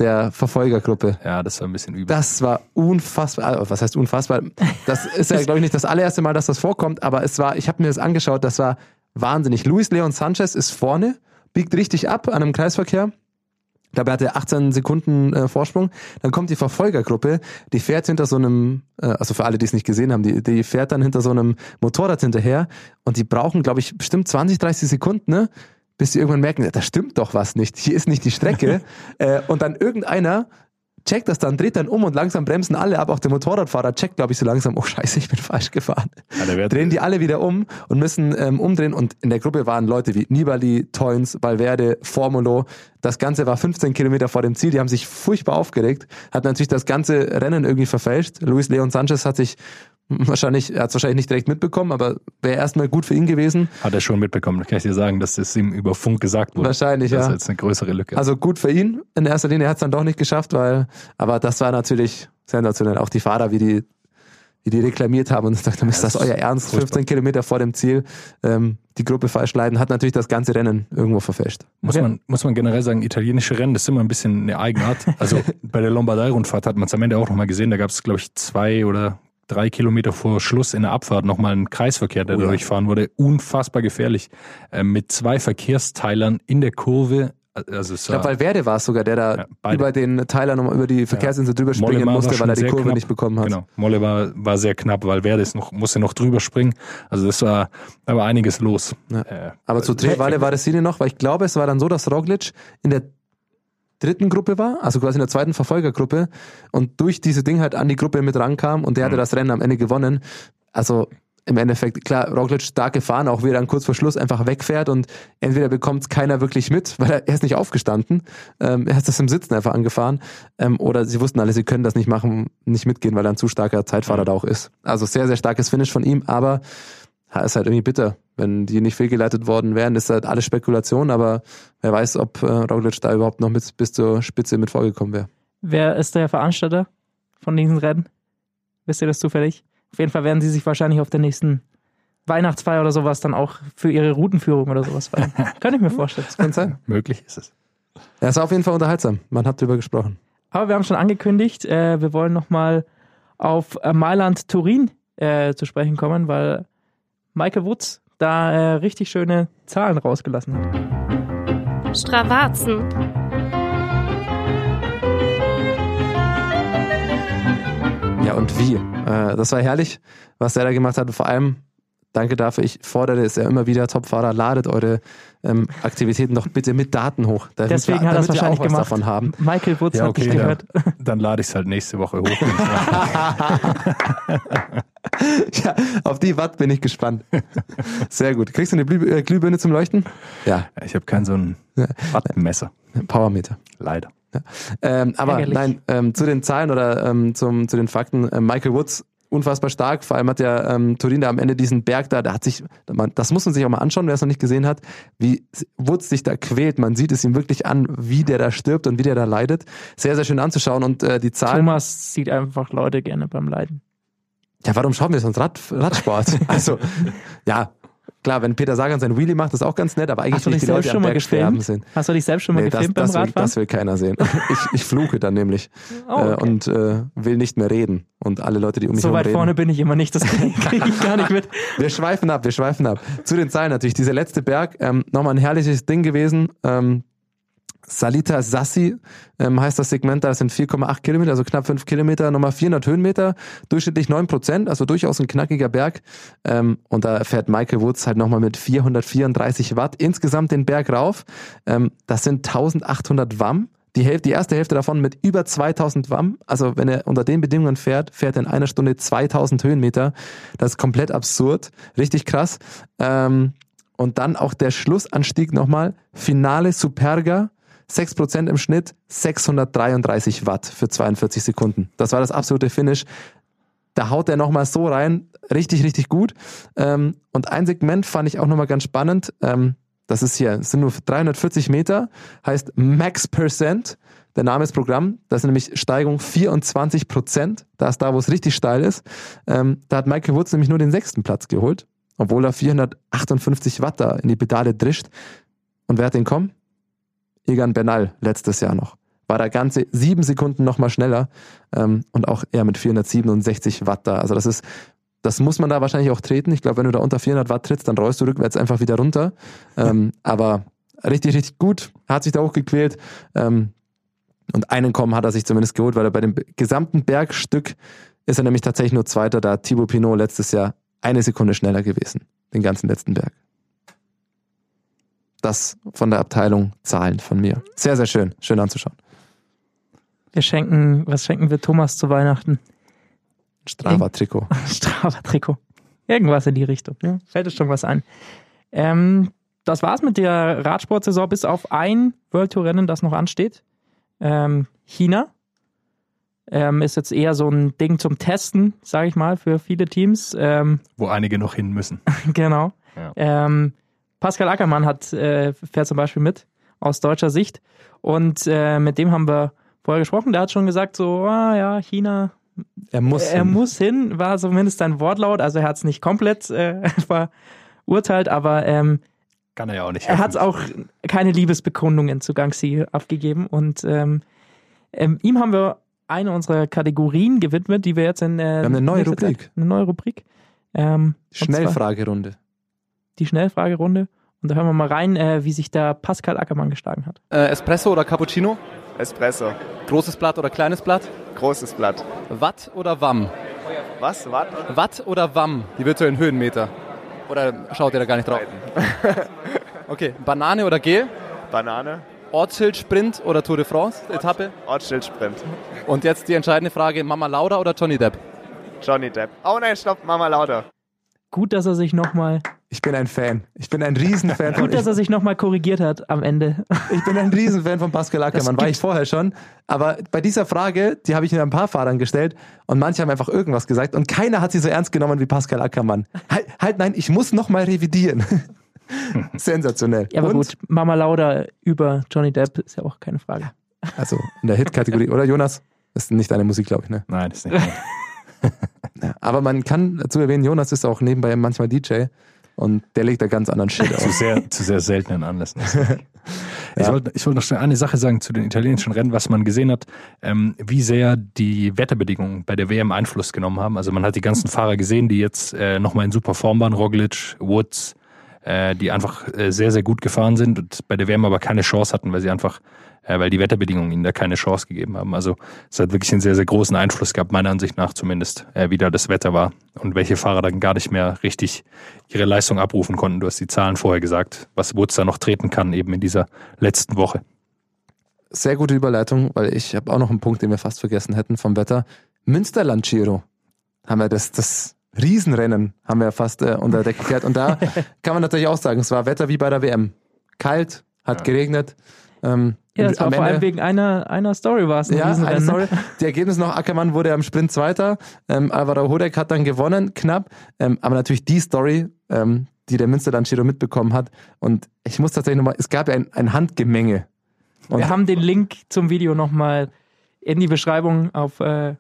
der Verfolgergruppe. Ja, das war ein bisschen übel. Das war unfassbar. äh, Was heißt unfassbar? Das ist ja, glaube ich, nicht das allererste Mal, dass das vorkommt, aber es war, ich habe mir das angeschaut, das war wahnsinnig. Luis Leon Sanchez ist vorne, biegt richtig ab an einem Kreisverkehr. Ich glaube, er hatte 18 Sekunden äh, Vorsprung. Dann kommt die Verfolgergruppe, die fährt hinter so einem, äh, also für alle, die es nicht gesehen haben, die, die fährt dann hinter so einem Motorrad hinterher und die brauchen, glaube ich, bestimmt 20, 30 Sekunden, ne? Bis sie irgendwann merken, da stimmt doch was nicht, hier ist nicht die Strecke. äh, und dann irgendeiner checkt das dann, dreht dann um und langsam bremsen alle ab. Auch der Motorradfahrer checkt, glaube ich, so langsam, oh scheiße, ich bin falsch gefahren. Ja, wird- Drehen die alle wieder um und müssen ähm, umdrehen. Und in der Gruppe waren Leute wie Nibali, Toins, Valverde, Formulo. Das Ganze war 15 Kilometer vor dem Ziel. Die haben sich furchtbar aufgeregt, hat natürlich das ganze Rennen irgendwie verfälscht. Luis Leon Sanchez hat sich wahrscheinlich, er hat es wahrscheinlich nicht direkt mitbekommen, aber wäre erstmal gut für ihn gewesen. Hat er schon mitbekommen, kann ich dir sagen, dass das ihm über Funk gesagt wurde. Wahrscheinlich, das ja. ist jetzt eine größere Lücke. Also gut für ihn. In erster Linie hat es dann doch nicht geschafft, weil, aber das war natürlich sensationell. Auch die Fahrer, wie die, wie die reklamiert haben und gesagt haben, ist das das euer Ernst? furchtbar. 15 Kilometer vor dem Ziel, ähm, die Gruppe falsch leiten, hat natürlich das ganze Rennen irgendwo verfälscht. Muss Ja. man, muss man generell sagen, italienische Rennen, das ist immer ein bisschen eine Eigenart. Also bei der Lombardei-Rundfahrt hat man es am Ende auch nochmal gesehen. Da gab es, glaube ich, zwei oder drei Kilometer vor Schluss in der Abfahrt nochmal einen Kreisverkehr, der Oh ja. durchfahren wurde. Unfassbar gefährlich. Ähm, mit zwei Verkehrsteilern in der Kurve. Also es Ich glaube, war, Valverde war es sogar, der da Ja, über den Teiler nochmal über die Verkehrsinsel drüber springen musste, weil er die Kurve knapp. nicht bekommen hat. Genau. Molle war, war sehr knapp, weil Valverde ist noch, musste noch drüber springen. Also das war, da war einiges los. Ja. Äh, Aber zu Trevale war das Szene noch, weil ich glaube, es war dann so, dass Roglic in der dritten Gruppe war, also quasi in der zweiten Verfolgergruppe und durch diese Ding halt an die Gruppe mit rankam und der hatte Mhm. das Rennen am Ende gewonnen. Also im Endeffekt, klar, Roglic stark gefahren, auch wie er dann kurz vor Schluss einfach wegfährt und entweder bekommt keiner wirklich mit, weil er, er ist nicht aufgestanden, ähm, er hat das im Sitzen einfach angefahren, ähm, oder sie wussten alle, sie können das nicht machen, nicht mitgehen, weil er ein zu starker Zeitfahrer Mhm. da auch ist. Also sehr, sehr starkes Finish von ihm, aber ist halt irgendwie bitter. Wenn die nicht fehlgeleitet worden wären, ist halt alles Spekulation, aber wer weiß, ob äh, Roglic da überhaupt noch mit, bis zur Spitze mit vorgekommen wäre. Wer ist der Veranstalter von diesen Rennen? Wisst ihr das zufällig? Auf jeden Fall werden sie sich wahrscheinlich auf der nächsten Weihnachtsfeier oder sowas dann auch für ihre Routenführung oder sowas feiern. Kann ich mir vorstellen. Kann sein. möglich ist es. Ja, es war auf jeden Fall unterhaltsam. Man hat drüber gesprochen. Aber wir haben schon angekündigt, äh, wir wollen nochmal auf äh, Mailand-Turin äh, zu sprechen kommen, weil Michael Woods da äh, richtig schöne Zahlen rausgelassen hat. Stravazen. Ja, und wie? Äh, das war herrlich, was der da gemacht hat. Vor allem, danke dafür, ich fordere es ja immer wieder, Topfahrer, ladet eure ähm, Aktivitäten doch bitte mit Daten hoch. Damit Deswegen wir, hat er es wahrscheinlich auch was gemacht. davon haben. Michael Woods Ja, hat okay, dich ja. gehört. Dann lade ich es halt nächste Woche hoch. Ja, auf die Watt bin ich gespannt. Sehr gut. Kriegst du eine Glüh äh, Glühbirne zum Leuchten? Ja, ich habe kein so ein Wattenmesser. Powermeter. Leider. Ähm, aber Ärgerlich. nein, ähm, zu den Zahlen oder ähm, zum, zu den Fakten. Ähm, Michael Woods, unfassbar stark. Vor allem hat der ähm, Turin da am Ende diesen Berg da, der hat sich, das muss man sich auch mal anschauen, wer es noch nicht gesehen hat, wie Woods sich da quält. Man sieht es ihm wirklich an, wie der da stirbt und wie der da leidet. Sehr, sehr schön anzuschauen und äh, die Zahlen. Thomas sieht einfach Leute gerne beim Leiden. Ja, warum schauen wir sonst Rad, Radsport? also, ja, klar, wenn Peter Sagan sein Wheelie macht, ist auch ganz nett, aber eigentlich Hast will ich die selbst Leute schon am mal Berg sterben sehen. Hast du dich selbst schon mal Nee, das, gefilmt beim das, will, Radfahren? das will keiner sehen. Ich, ich fluche dann nämlich oh, okay. äh, und äh, will nicht mehr reden. Und alle Leute, die um mich so herum weit reden. vorne bin ich immer nicht, das kriege ich gar nicht mit. Wir schweifen ab, wir schweifen ab. Zu den Zahlen natürlich. Dieser letzte Berg, ähm, nochmal ein herrliches Ding gewesen. Ähm, Salita Sassi ähm, heißt das Segment, da das sind 4,8 Kilometer, also knapp 5 Kilometer, nochmal 400 Höhenmeter, durchschnittlich 9 Prozent, also durchaus ein knackiger Berg. Ähm, und da fährt Michael Woods halt nochmal mit 434 Watt insgesamt den Berg rauf. Ähm, das sind 1800 Wamm. Die, Hälfte, die erste Hälfte davon mit über 2000 Wamm. Also wenn er unter den Bedingungen fährt, fährt er in einer Stunde 2000 Höhenmeter. Das ist komplett absurd. Richtig krass. Ähm, und dann auch der Schlussanstieg nochmal. Finale Superga. 6% im Schnitt, 633 Watt für 42 Sekunden. Das war das absolute Finish. Da haut er nochmal so rein. Richtig, richtig gut. Ähm, und ein Segment fand ich auch nochmal ganz spannend. Ähm, das ist hier, sind nur 340 Meter, heißt Max Percent. Der Name ist Programm. Das ist nämlich Steigung 24 Prozent. Da ist da, wo es richtig steil ist. Ähm, da hat Michael Woods nämlich nur den sechsten Platz geholt, obwohl er 458 Watt da in die Pedale drischt. Und wer hat den kommen? Egan Bernal letztes Jahr noch. War da ganze sieben Sekunden noch mal schneller ähm, und auch er mit 467 Watt da. Also das ist, das muss man da wahrscheinlich auch treten. Ich glaube, wenn du da unter 400 Watt trittst, dann rollst du rückwärts einfach wieder runter. Ähm, aber richtig, richtig gut. Hat sich da hochgequält. Ähm, und einen Kommen hat er sich zumindest geholt, weil er bei dem gesamten Bergstück ist er nämlich tatsächlich nur Zweiter, da Thibaut Pinot letztes Jahr eine Sekunde schneller gewesen. Den ganzen letzten Berg. Das von der Abteilung zahlen von mir. Sehr, sehr schön. Schön anzuschauen. Wir schenken, was schenken wir Thomas zu Weihnachten? Strava-Trikot. Strava-Trikot. Irgendwas in die Richtung. Ja? Fällt uns schon was ein. Ähm, das war's mit der Radsportsaison, bis auf ein World Tour Rennen, das noch ansteht. Ähm, China ähm, ist jetzt eher so ein Ding zum Testen, sage ich mal, für viele Teams. Ähm, Wo einige noch hin müssen. genau. Ja. Pascal Ackermann hat, äh, fährt zum Beispiel mit, aus deutscher Sicht. Und äh, mit dem haben wir vorher gesprochen. Der hat schon gesagt, so, ah ja, China, Er muss. er muss hin, war zumindest sein Wortlaut. Also er hat es nicht komplett äh, verurteilt, aber ähm, Kann er ja auch nicht. er hat auch keine Liebesbekundungen zu Gangxi abgegeben. Und ähm, ähm, ihm haben wir eine unserer Kategorien gewidmet, die wir jetzt in äh, Wir haben eine neue Rubrik. Zeit- eine neue Rubrik. Ähm, Schnellfragerunde. Die Schnellfragerunde. Und da hören wir mal rein, äh, wie sich da Pascal Ackermann geschlagen hat. Äh, Espresso oder Cappuccino? Espresso. Großes Blatt oder kleines Blatt? Großes Blatt. Watt oder Wamm? Was? Watt? Watt oder Wamm? Die virtuellen Höhenmeter. Oder schaut ihr da gar nicht drauf? Okay, Banane oder Gel? Banane. Ortsschild, Sprint oder Tour de France, Etappe? Ortsschild-Sprint. Und jetzt die entscheidende Frage, Mama Lauda oder Johnny Depp? Johnny Depp. Oh nein, stopp, Mama lauter. Gut, dass er sich nochmal, Ich bin ein Fan. Ich bin ein Riesenfan von gut, dass er sich noch mal korrigiert hat am Ende. Ich bin ein Riesenfan von Pascal Ackermann, Das war ich vorher schon. Aber bei dieser Frage, die habe ich mir ein paar Fahrern gestellt und manche haben einfach irgendwas gesagt und keiner hat sie so ernst genommen wie Pascal Ackermann. Halt, halt nein, ich muss noch mal revidieren. Sensationell. Ja, aber und, gut, Mama Lauda über Johnny Depp ist ja auch keine Frage. Also in der Hit-Kategorie, oder Jonas? Das ist nicht deine Musik, glaube ich, ne? Nein, das ist nicht. Ja, aber man kann dazu erwähnen, Jonas ist auch nebenbei manchmal DJ und der legt da ganz anderen Shit zu aus. sehr, zu sehr seltenen Anlässen. Ich wollte ich wollte noch schnell eine Sache sagen zu den italienischen Rennen, was man gesehen hat, ähm, wie sehr die Wetterbedingungen bei der WM Einfluss genommen haben. Also man hat die ganzen Fahrer gesehen, die jetzt äh, nochmal in super Form waren, Roglic, Woods, äh, die einfach äh, sehr, sehr gut gefahren sind und bei der WM aber keine Chance hatten, weil sie einfach, äh, weil die Wetterbedingungen ihnen da keine Chance gegeben haben. Also es hat wirklich einen sehr, sehr großen Einfluss gehabt, meiner Ansicht nach zumindest, äh, wie da das Wetter war und welche Fahrer dann gar nicht mehr richtig ihre Leistung abrufen konnten. Du hast die Zahlen vorher gesagt, was Woods da noch treten kann, eben in dieser letzten Woche. Sehr gute Überleitung, weil ich habe auch noch einen Punkt, den wir fast vergessen hätten vom Wetter. Münsterland Giro haben wir das, das Riesenrennen haben wir fast äh, unter Deck gekehrt. Und da kann man natürlich auch sagen, es war Wetter wie bei der WM. Kalt, hat geregnet. Ähm, Ja, das war am vor allem Ende- wegen einer, einer Story war es. ein ja, eine. Story. Die Ergebnisse noch, Ackermann wurde am Sprint Zweiter, ähm, Alvaro Hodek hat dann gewonnen, knapp. Ähm, aber natürlich die Story, ähm, die der Münsterland Giro mitbekommen hat. Und ich muss tatsächlich nochmal, es gab ja ein, ein Handgemenge. Und Wir haben den Link zum Video nochmal in die Beschreibung auf, äh,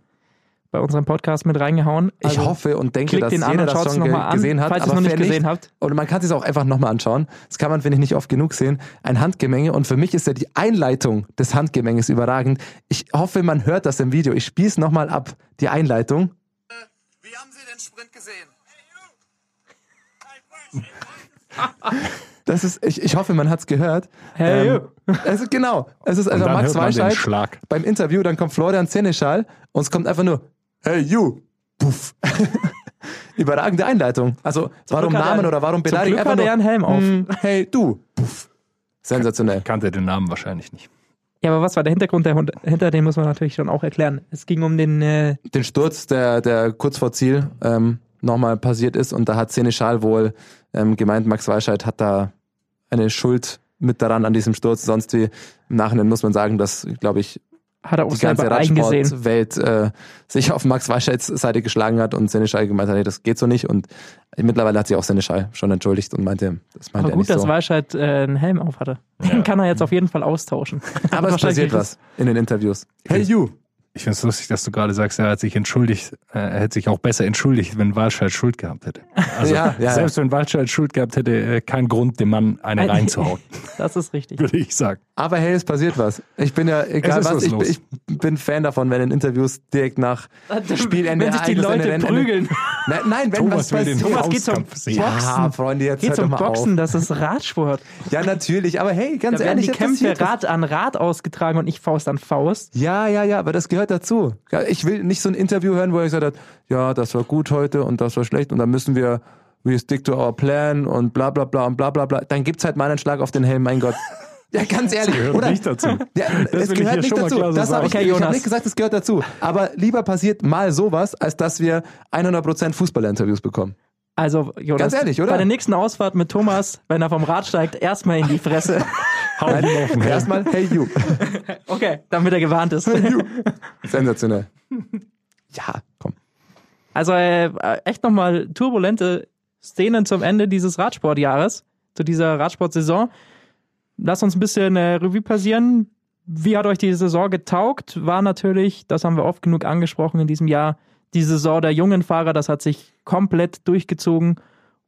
bei unserem Podcast mit reingehauen. ich Also, hoffe und denke, dass den an jeder und das schon ge an, gesehen hat. falls aber noch nicht gesehen habt. Oder man kann es auch einfach nochmal anschauen. Das kann man, finde ich, nicht oft genug sehen. Ein Handgemenge. Und für mich ist ja die Einleitung des Handgemenges überragend. Ich hoffe, man hört das im Video. Ich spiele es nochmal ab. Die Einleitung. Wie haben Sie den Sprint gesehen? Das ist, ich, ich hoffe, man hat es gehört. Hey, Ähm, es ist, genau. Es ist also dann Max Weichheit beim Interview, dann kommt Florian Seneschal und es kommt einfach nur, hey you, puff. Überragende Einleitung. Also, warum Glück Namen er- oder warum zum Beleidigung? Glück hat er einen Helm auf. "Mm, hey du, puff. Sensationell. Kannte den Namen wahrscheinlich nicht. Ja, aber was war der Hintergrund dahinter? Den muss man natürlich schon auch erklären. Es ging um den, äh, Den Sturz, der, der kurz vor Ziel ähm, nochmal passiert ist und da hat Seneschal wohl ähm, gemeint, Max Weichheit hat da eine Schuld mit daran an diesem Sturz. Sonst wie im Nachhinein muss man sagen, dass, glaube ich, hat er auch die ganze. Radsportwelt äh, sich auf Max Weichheits Seite geschlagen hat und Seneschal gemeint hat, nee, das geht so nicht. Und mittlerweile hat sich auch Seneschal schon entschuldigt und meinte, das meinte Aber er gut, nicht dass so. Weichheit äh, einen Helm auf hatte. Den kann er jetzt auf jeden Fall austauschen. Aber es passiert was in den Interviews. Hey you! Ich finde es lustig, dass du gerade sagst, er hat sich entschuldigt, äh, er hätte sich auch besser entschuldigt, wenn Walscheid Schuld gehabt hätte. Also Ja, ja, selbst wenn Walscheid Schuld gehabt hätte, äh, kein Grund, dem Mann eine Ein- reinzuhauen, Das ist richtig. würde ich sagen. Aber hey, es passiert was. Ich bin ja, egal Es ist was, was ich, ich bin Fan davon, wenn in Interviews direkt nach Spielende Wenn sich die Leute Ende, Ende- prügeln. Nein, nein, wenn Thomas was passiert. Thomas geht zum sehen. Ja, Boxen. Freunde, jetzt Geht zum mal Boxen, auf. das ist Radsport. Ja, natürlich, aber hey, ganz Da werden ehrlich, die es Kämpfe. Rad an Rad ausgetragen und ich Faust an Faust. Ja, ja, ja, aber das gehört dazu. Ja, Ich will nicht so ein Interview hören, wo er gesagt hat, ja, das war gut heute und das war schlecht und dann müssen wir we stick to our plan und bla bla bla und bla bla bla, dann gibt's halt mal einen Schlag auf den Helm, mein Gott. Ja, ganz ehrlich, gehört oder? nicht dazu. Ja, Das es gehört nicht schon mal dazu. klar so das hab sagen. ich, Okay, ich habe Jonas. nicht gesagt, es gehört dazu. Aber lieber passiert mal sowas, als dass wir 100% Fußballerinterviews bekommen. Also, Jonas, Ganz ehrlich, oder? bei der nächsten Ausfahrt mit Thomas, wenn er vom Rad steigt, erstmal in die Fresse. Hau Helm. Erstmal, hey you. Okay, damit er gewarnt ist. Sensationell. Ja, komm. Also äh, echt nochmal turbulente Szenen zum Ende dieses Radsportjahres, zu dieser Radsportsaison. Lasst uns ein bisschen äh, Revue passieren. Wie hat euch die Saison getaugt? War natürlich, das haben wir oft genug angesprochen in diesem Jahr, die Saison der jungen Fahrer, das hat sich komplett durchgezogen.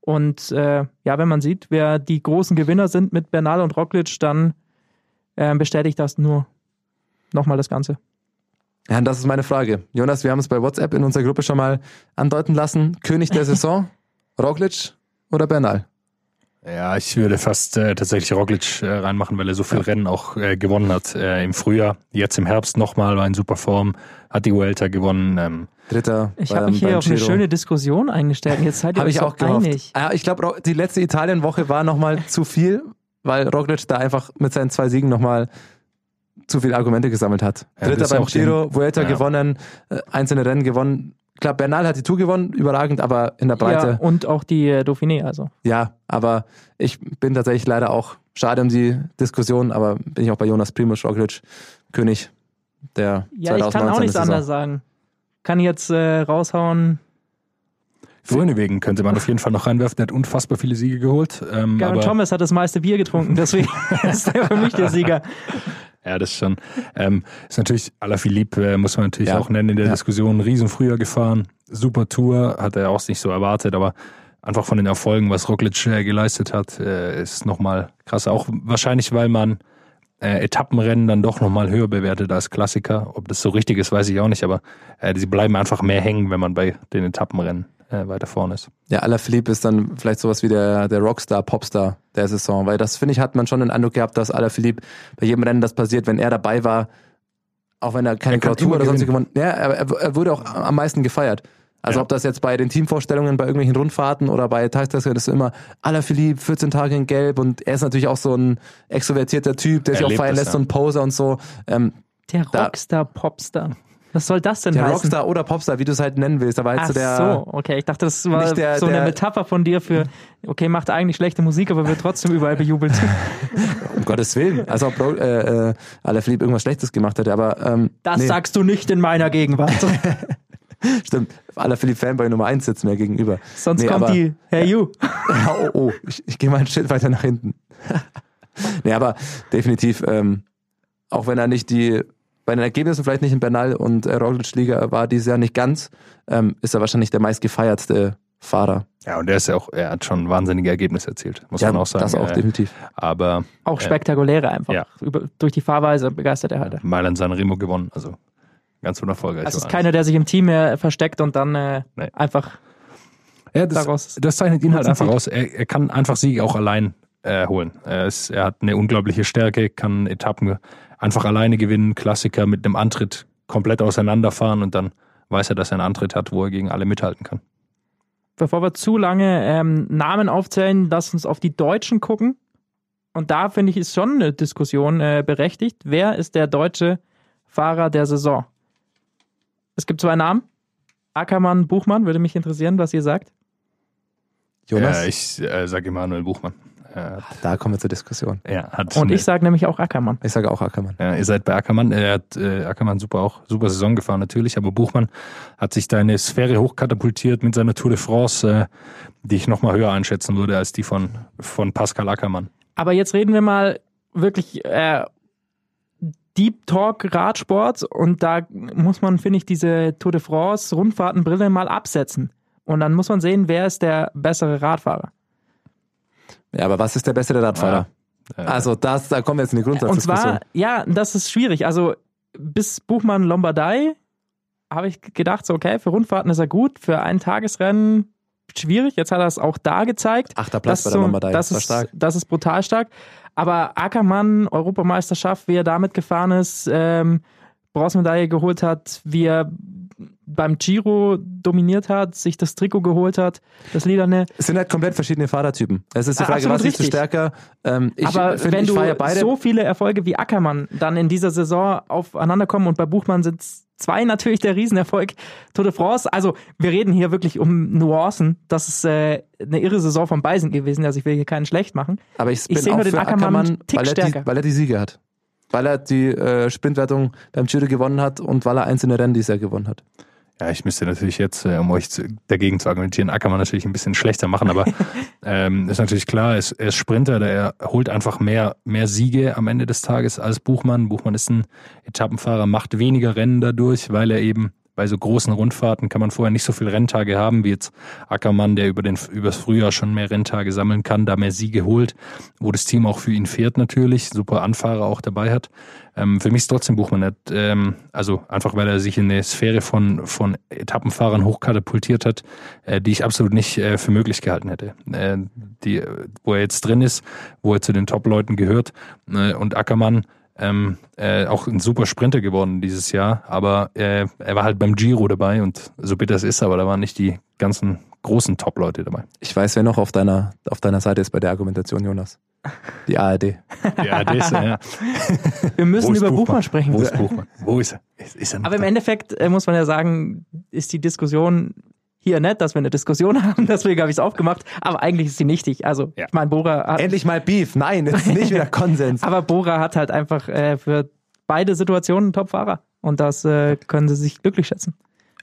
Und äh, ja, wenn man sieht, wer die großen Gewinner sind mit Bernal und Roglic, dann äh, bestätigt das nur nochmal das Ganze. Ja, und das ist meine Frage. Jonas, wir haben es bei WhatsApp in unserer Gruppe schon mal andeuten lassen. König der Saison, Roglic oder Bernal? Ja, ich würde fast äh, tatsächlich Roglic äh, reinmachen, weil er so viel Rennen auch äh, gewonnen hat äh, im Frühjahr. Jetzt im Herbst nochmal, war in super Form, hat die Vuelta gewonnen. Ähm, Dritter. Ich habe mich hier auf eine Giro. schöne Diskussion eingestellt. Jetzt seid ihr euch ich auch einig. Ja, ich glaube, die letzte Italienwoche war nochmal zu viel, weil Roglic da einfach mit seinen zwei Siegen nochmal zu viele Argumente gesammelt hat. Ja, Dritter beim auch den- Giro, Vuelta ja. gewonnen, äh, einzelne Rennen gewonnen. Klar, Bernal hat die Tour gewonnen, überragend, aber in der Ja, Breite, und auch die äh, Dauphiné, also. ja, aber ich bin tatsächlich leider auch, schade um die Diskussion, aber bin ich auch bei Jonas Primoz Roglic, König der Ja, ich 2019 kann auch nichts anderes sagen. Kann jetzt äh, raushauen. Grönewegen könnte man auf jeden Fall noch reinwerfen, der hat unfassbar viele Siege geholt. Ähm, aber, Thomas hat das meiste Bier getrunken, deswegen ist er für mich der Sieger. Ja, das schon. Ähm, ist natürlich, Alaphilippe äh, muss man natürlich Ja. auch nennen in der Ja. Diskussion. Riesen früher gefahren, super Tour, hat er auch nicht so erwartet, aber einfach von den Erfolgen, was Roglic äh, geleistet hat, äh, ist nochmal krass. Auch wahrscheinlich, weil man äh, Etappenrennen dann doch nochmal höher bewertet als Klassiker. Ob das so richtig ist, weiß ich auch nicht, aber äh, sie bleiben einfach mehr hängen, wenn man bei den Etappenrennen äh, weiter vorne ist. Ja, Alaphilippe ist dann vielleicht sowas wie der, der Rockstar, Popstar der Saison, weil das, finde ich, hat man schon den Eindruck gehabt, dass Alaphilippe bei jedem Rennen das passiert, wenn er dabei war, auch wenn er keine Klausur oder sonst gewonnen, ja, er, er wurde auch am meisten gefeiert. Also Ja. ob das jetzt bei den Teamvorstellungen, bei irgendwelchen Rundfahrten oder bei das ist immer Alaphilippe, 14 Tage in Gelb und er ist natürlich auch so ein extrovertierter Typ, der Er sich auch feiern lässt, ja. so ein Poser und so. Ähm, Der Da- Rockstar, Popstar. Was soll das denn der heißen? Rockstar oder Popstar, wie du es halt nennen willst, aber halt Ach so der... so, okay. Ich dachte, das war Nicht der- so eine der- Metapher von dir für, okay, macht eigentlich schlechte Musik, aber wird trotzdem überall bejubelt. Um Gottes Willen. Also ob äh, äh, Alaphilippe irgendwas Schlechtes gemacht hätte, aber ähm, Das nee. sagst du nicht in meiner Gegenwart. Stimmt, Alaphilippe Fanboy Nummer 1 sitzt mir gegenüber. Sonst Nee, kommt aber- die, Hey you. Ja, oh, oh, ich, ich gehe mal ein Schritt weiter nach hinten. nee, aber definitiv, ähm, auch wenn er nicht die, bei den Ergebnissen vielleicht nicht in Bernal und äh, Roglic Liga war dieses Jahr nicht ganz, ähm, ist er wahrscheinlich der meistgefeiertste Fahrer. Ja, und er ist ja auch, er hat schon wahnsinnige Ergebnisse erzielt, muss man auch sagen. das auch Äh, definitiv. aber Auch spektakuläre einfach. Ja. Über, durch die Fahrweise begeistert er halt. Mailand San Remo gewonnen, also ganz unerfolgreich. Also es ist keiner, der sich im Team mehr versteckt und dann äh, Nee. einfach Ja, das, daraus. das zeichnet ihn halt einfach aus. Er, er kann einfach Siege auch allein äh, holen. Er, ist, er hat eine unglaubliche Stärke, kann Etappen einfach alleine gewinnen, Klassiker mit einem Antritt komplett auseinanderfahren und dann weiß er, dass er einen Antritt hat, wo er gegen alle mithalten kann. Bevor wir zu lange ähm, Namen aufzählen, lass uns auf die Deutschen gucken. Und da finde ich, ist schon eine Diskussion äh, berechtigt. Wer ist der deutsche Fahrer der Saison? Es gibt zwei Namen. Ackermann, Buchmann, würde mich interessieren, was ihr sagt. Jonas, Äh, ich äh, sage Emanuel Buchmann. Hat, da kommen wir zur Diskussion. er hat Und eine- ich sage nämlich auch Ackermann. Ich sage auch Ackermann. Ja, ihr seid bei Ackermann. Er hat äh, Ackermann super auch super Saison gefahren natürlich, aber Buchmann hat sich da in eine Sphäre hochkatapultiert mit seiner Tour de France, äh, die ich noch mal höher einschätzen würde als die von von Pascal Ackermann. Aber jetzt reden wir mal wirklich äh, Deep Talk Radsport und da muss man, finde ich, diese Tour de France Rundfahrtenbrille mal absetzen. Und dann muss man sehen, wer ist der bessere Radfahrer. Ja, aber was ist der bessere Radfahrer? Äh, Also das, da kommen wir jetzt in die Und Grundsatzdiskussion. zwar, ja, das ist schwierig. Also bis Buchmann Lombardei habe ich gedacht, so okay, für Rundfahrten ist er gut, für ein Tagesrennen schwierig. Jetzt hat er es auch da gezeigt. Achter Platz bei der so- Lombardei. Das Das war ist, stark. das ist brutal stark. Aber Ackermann, Europameisterschaft, wie er damit gefahren ist, ähm, Bronzemedaille geholt hat, wie er beim Giro dominiert hat, sich das Trikot geholt hat, das Lilane. Es sind halt komplett verschiedene Fahrertypen. Es ist die Ah, Frage, absolut was ist richtig. stärker? Ähm, ich Aber finde, wenn ich du beide. so viele Erfolge wie Ackermann dann in dieser Saison aufeinander kommen und bei Buchmann sind zwei natürlich der Riesenerfolg Tour de France. Also wir reden hier wirklich um Nuancen. Das ist äh, eine irre Saison von Beisen gewesen. Also ich will hier keinen schlecht machen. Aber ich, Ich bin sehe nur den Ackermann Ackermann, Tick weil, er die, weil er die Siege hat. Weil er die äh, Sprintwertung beim Giro gewonnen hat und weil er einzelne Rennen dieses Jahr gewonnen hat. Ja, ich müsste natürlich jetzt, äh, um euch zu, dagegen zu argumentieren, Ackermann natürlich ein bisschen schlechter machen, aber ähm, ist natürlich klar, er ist, er ist Sprinter, der holt einfach mehr, mehr Siege am Ende des Tages als Buchmann. Buchmann ist ein Etappenfahrer, macht weniger Rennen dadurch, weil er eben bei so großen Rundfahrten kann man vorher nicht so viele Renntage haben, wie jetzt Ackermann, der über den, übers Frühjahr schon mehr Renntage sammeln kann, da mehr Siege holt, wo das Team auch für ihn fährt natürlich, super Anfahrer auch dabei hat. Ähm, für mich ist trotzdem Buchmann, hat, ähm, also einfach weil er sich in eine Sphäre von, von Etappenfahrern hochkatapultiert hat, äh, die ich absolut nicht äh, für möglich gehalten hätte. Äh, die, wo er jetzt drin ist, wo er zu den Top-Leuten gehört äh, und Ackermann, ähm, äh, auch ein super Sprinter geworden dieses Jahr, aber äh, er war halt beim Giro dabei und so bitter es ist, aber da waren nicht die ganzen großen Top-Leute dabei. Ich weiß, wer noch auf deiner, auf deiner Seite ist bei der Argumentation, Jonas. Die ARD. Ja, das, ja. Wir müssen ist über Buchmann? Buchmann sprechen. Wo ist Buchmann? Wo ist er? Ist, ist er noch Aber im da? Endeffekt äh, muss man ja sagen, ist die Diskussion hier nett, dass wir eine Diskussion haben, deswegen habe ich es aufgemacht, aber eigentlich ist sie nichtig. Also, Ja. ich meine, Bora hat, Endlich mal Beef. Nein, jetzt nicht wieder Konsens. aber Bora hat halt einfach äh, für beide Situationen einen Top-Fahrer. Und das äh, können sie sich glücklich schätzen.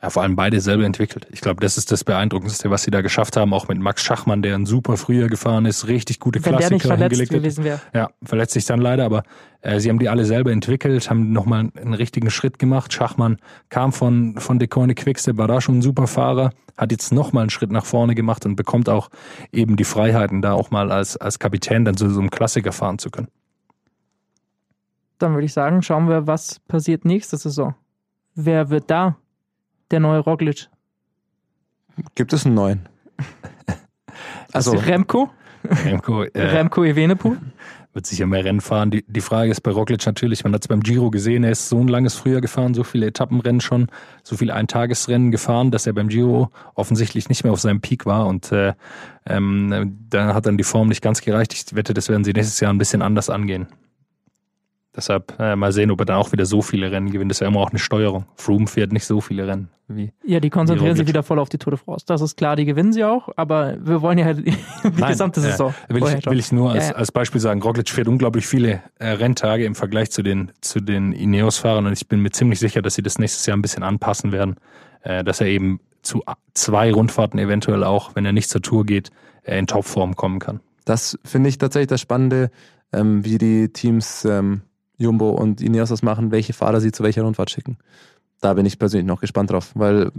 Ja, vor allem beide selber entwickelt. Ich glaube, das ist das Beeindruckendste, was sie da geschafft haben, auch mit Max Schachmann, der ein super früher gefahren ist, richtig gute Wenn der nicht Klassiker verletzt hingelegt hat. gewesen wäre. Ja, verletzt sich dann leider, aber äh, sie haben die alle selber entwickelt, haben nochmal einen richtigen Schritt gemacht. Schachmann kam von, von Decoine Quickstep, war da schon ein super Fahrer, hat jetzt nochmal einen Schritt nach vorne gemacht und bekommt auch eben die Freiheiten, da auch mal als, als Kapitän dann zu so einem Klassiker fahren zu können. Dann würde ich sagen, schauen wir, was passiert nächste Saison. Wer wird da der neue Roglic? Gibt es einen neuen? Also, Remco? Remco, äh, Remco Evenepoel? wird sicher mehr Rennen fahren. Die, die Frage ist bei Roglic natürlich, man hat es beim Giro gesehen, er ist so ein langes Frühjahr gefahren, so viele Etappenrennen schon, so viele Eintagesrennen gefahren, dass er beim Giro offensichtlich nicht mehr auf seinem Peak war und äh, ähm, dann hat dann die Form nicht ganz gereicht. Ich wette, das werden sie nächstes Jahr ein bisschen anders angehen. Deshalb äh, mal sehen, ob er dann auch wieder so viele Rennen gewinnt. Das ist ja immer auch eine Steuerung. Froome fährt nicht so viele Rennen wie Ja, die konzentrieren sich wieder voll auf die Tour de France. Das ist klar, die gewinnen sie auch, aber wir wollen ja halt die gesamte äh, Saison. will, vorher ich, will ich nur als, Ja, ja. als Beispiel sagen, Roglic fährt unglaublich viele äh, Renntage im Vergleich zu den, zu den Ineos-Fahrern und ich bin mir ziemlich sicher, dass sie das nächstes Jahr ein bisschen anpassen werden, äh, dass er eben zu zwei Rundfahrten eventuell auch, wenn er nicht zur Tour geht, äh, in Topform kommen kann. das finde ich tatsächlich das Spannende, ähm, wie die Teams ähm, Jumbo und Ineos das machen, welche Fahrer sie zu welcher Rundfahrt schicken. Da bin ich persönlich noch gespannt drauf, weil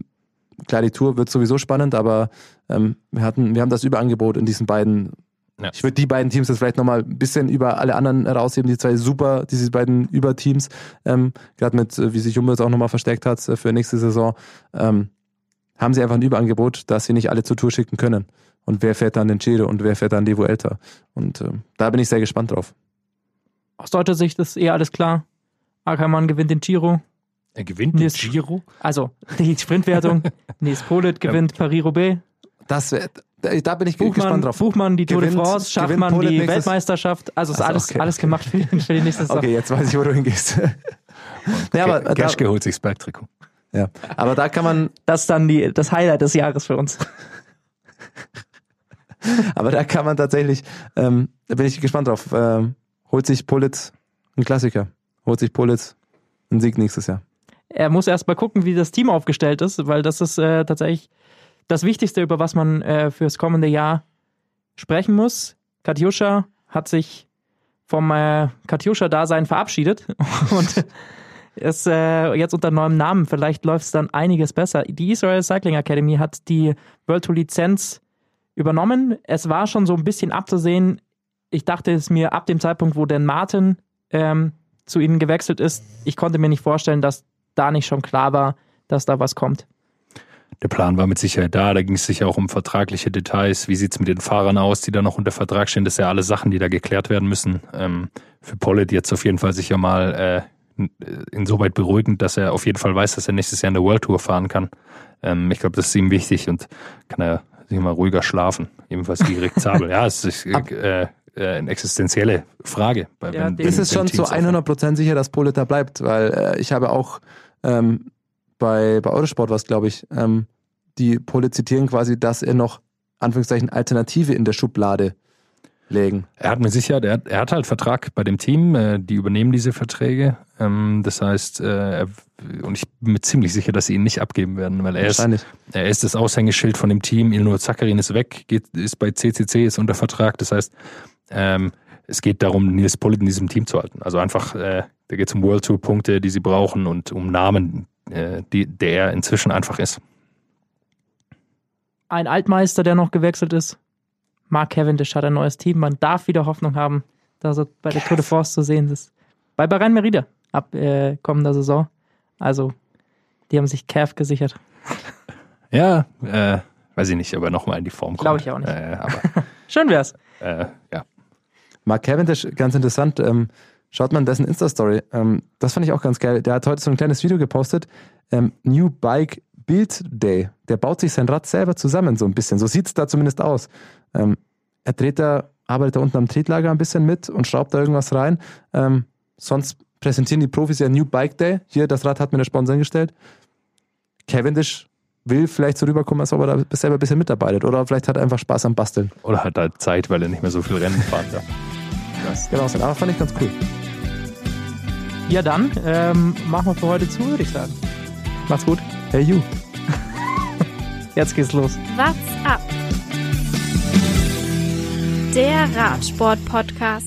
klar, die Tour wird sowieso spannend, aber ähm, wir hatten, wir haben das Überangebot in diesen beiden. Ja. Ich würde die beiden Teams jetzt vielleicht nochmal ein bisschen über alle anderen herausheben, die zwei super, diese beiden Überteams, ähm, gerade mit, äh, wie sich Jumbo jetzt auch nochmal verstärkt hat äh, für nächste Saison, ähm, haben sie einfach ein Überangebot, dass sie nicht alle zur Tour schicken können. Und wer fährt dann den Giro und wer fährt dann die Vuelta? Und ähm, da bin ich sehr gespannt drauf. Aus deutscher Sicht ist eh alles klar. Ackermann gewinnt den Giro. Er gewinnt den Giro? Also die Sprintwertung. Nils Polit gewinnt Paris-Roubaix. Das wär, da, bin ich Buchmann, gespannt drauf. Buchmann die Tour de France, Schachmann die nächstes- Weltmeisterschaft. Also ist Also, alles, okay. alles gemacht für, für die nächste Saison. Okay, jetzt weiß ich, wo du hingehst. ja, aber, da, Gerschke holt sich das Bergtrikot. ja. aber da kann man, Das ist dann die, das Highlight des Jahres für uns. aber da kann man tatsächlich, ähm, da bin ich gespannt drauf. Ähm, holt sich Pulitz einen Klassiker, holt sich Pulitz einen Sieg nächstes Jahr. Er muss erst mal gucken, wie das Team aufgestellt ist, weil das ist äh, tatsächlich das Wichtigste, über was man äh, fürs kommende Jahr sprechen muss. Katjuscha hat sich vom äh, Katjuscha-Dasein verabschiedet und ist äh, jetzt unter neuem Namen. Vielleicht läuft es dann einiges besser. Die Israel Cycling Academy hat die World Tour Lizenz übernommen. Es war schon so ein bisschen abzusehen. Ich dachte es mir ab dem Zeitpunkt, wo Dan Martin ähm, zu ihnen gewechselt ist, ich konnte mir nicht vorstellen, dass da nicht schon klar war, dass da was kommt. Der Plan war mit Sicherheit da. Da ging es sicher auch um vertragliche Details. Wie sieht's mit den Fahrern aus, die da noch unter Vertrag stehen? Das sind ja alle Sachen, die da geklärt werden müssen. Ähm, für Pollitt jetzt auf jeden Fall sicher mal äh, insoweit beruhigend, dass er auf jeden Fall weiß, dass er nächstes Jahr in der World Tour fahren kann. Ähm, ich glaube, das ist ihm wichtig und kann er sich mal ruhiger schlafen. Ebenfalls wie Rick Zabel. ja, es ist äh, äh, eine existenzielle Frage. Bei, Ja, wenn, ist wenn- es schon Teams zu 100% sicher, dass Polita bleibt, weil äh, ich habe auch ähm, bei, bei Eurosport was, glaube ich, ähm, die Pole zitieren quasi, dass er noch, Anführungszeichen, Alternative in der Schublade legen. Er hat mir sicher, er hat, er hat halt Vertrag bei dem Team, äh, die übernehmen diese Verträge. Ähm, das heißt, äh, er, und ich bin mir ziemlich sicher, dass sie ihn nicht abgeben werden, weil er ist, er ist das Aushängeschild von dem Team. Ilnur Zakarin ist weg, geht, ist bei CCC, ist unter Vertrag. Das heißt, ähm, es geht darum, Nils Pollitt in diesem Team zu halten. Also einfach, äh, da geht es um World Tour Punkte, die sie brauchen und um Namen, äh, die, der er inzwischen einfach ist. Ein Altmeister, der noch gewechselt ist. Mark Cavendish hat ein neues Team. Man darf wieder Hoffnung haben, dass er bei der Tour de France zu sehen ist. Bei Bahrain Merida ab äh, kommender Saison. Also, die haben sich Cav gesichert. Ja, äh, weiß ich nicht, aber nochmal in die Form kommt. Glaube ich auch nicht. Äh, aber Schön wär's. äh, ja. Mark Cavendish, ganz interessant, ähm, schaut man dessen Insta-Story. Ähm, das fand ich auch ganz geil. Der hat heute so ein kleines Video gepostet. Ähm, New Bike Build Day. Der baut sich sein Rad selber zusammen, so ein bisschen. So sieht es da zumindest aus. Ähm, er dreht da, arbeitet da unten am Tretlager ein bisschen mit und schraubt da irgendwas rein. Ähm, sonst präsentieren die Profis ja New Bike Day. Hier, das Rad hat mir der Sponsor hingestellt. Cavendish will vielleicht so rüberkommen, als ob er da selber ein bisschen mitarbeitet. Oder vielleicht hat er einfach Spaß am Basteln. Oder hat halt Zeit, weil er nicht mehr so viel Rennen fahren darf. Genau, aber fand ich ganz cool. Ja, dann ähm, machen wir für heute zu, würde ich sagen. Macht's gut. Hey, you. Jetzt geht's los. What's up? Der Radsport-Podcast.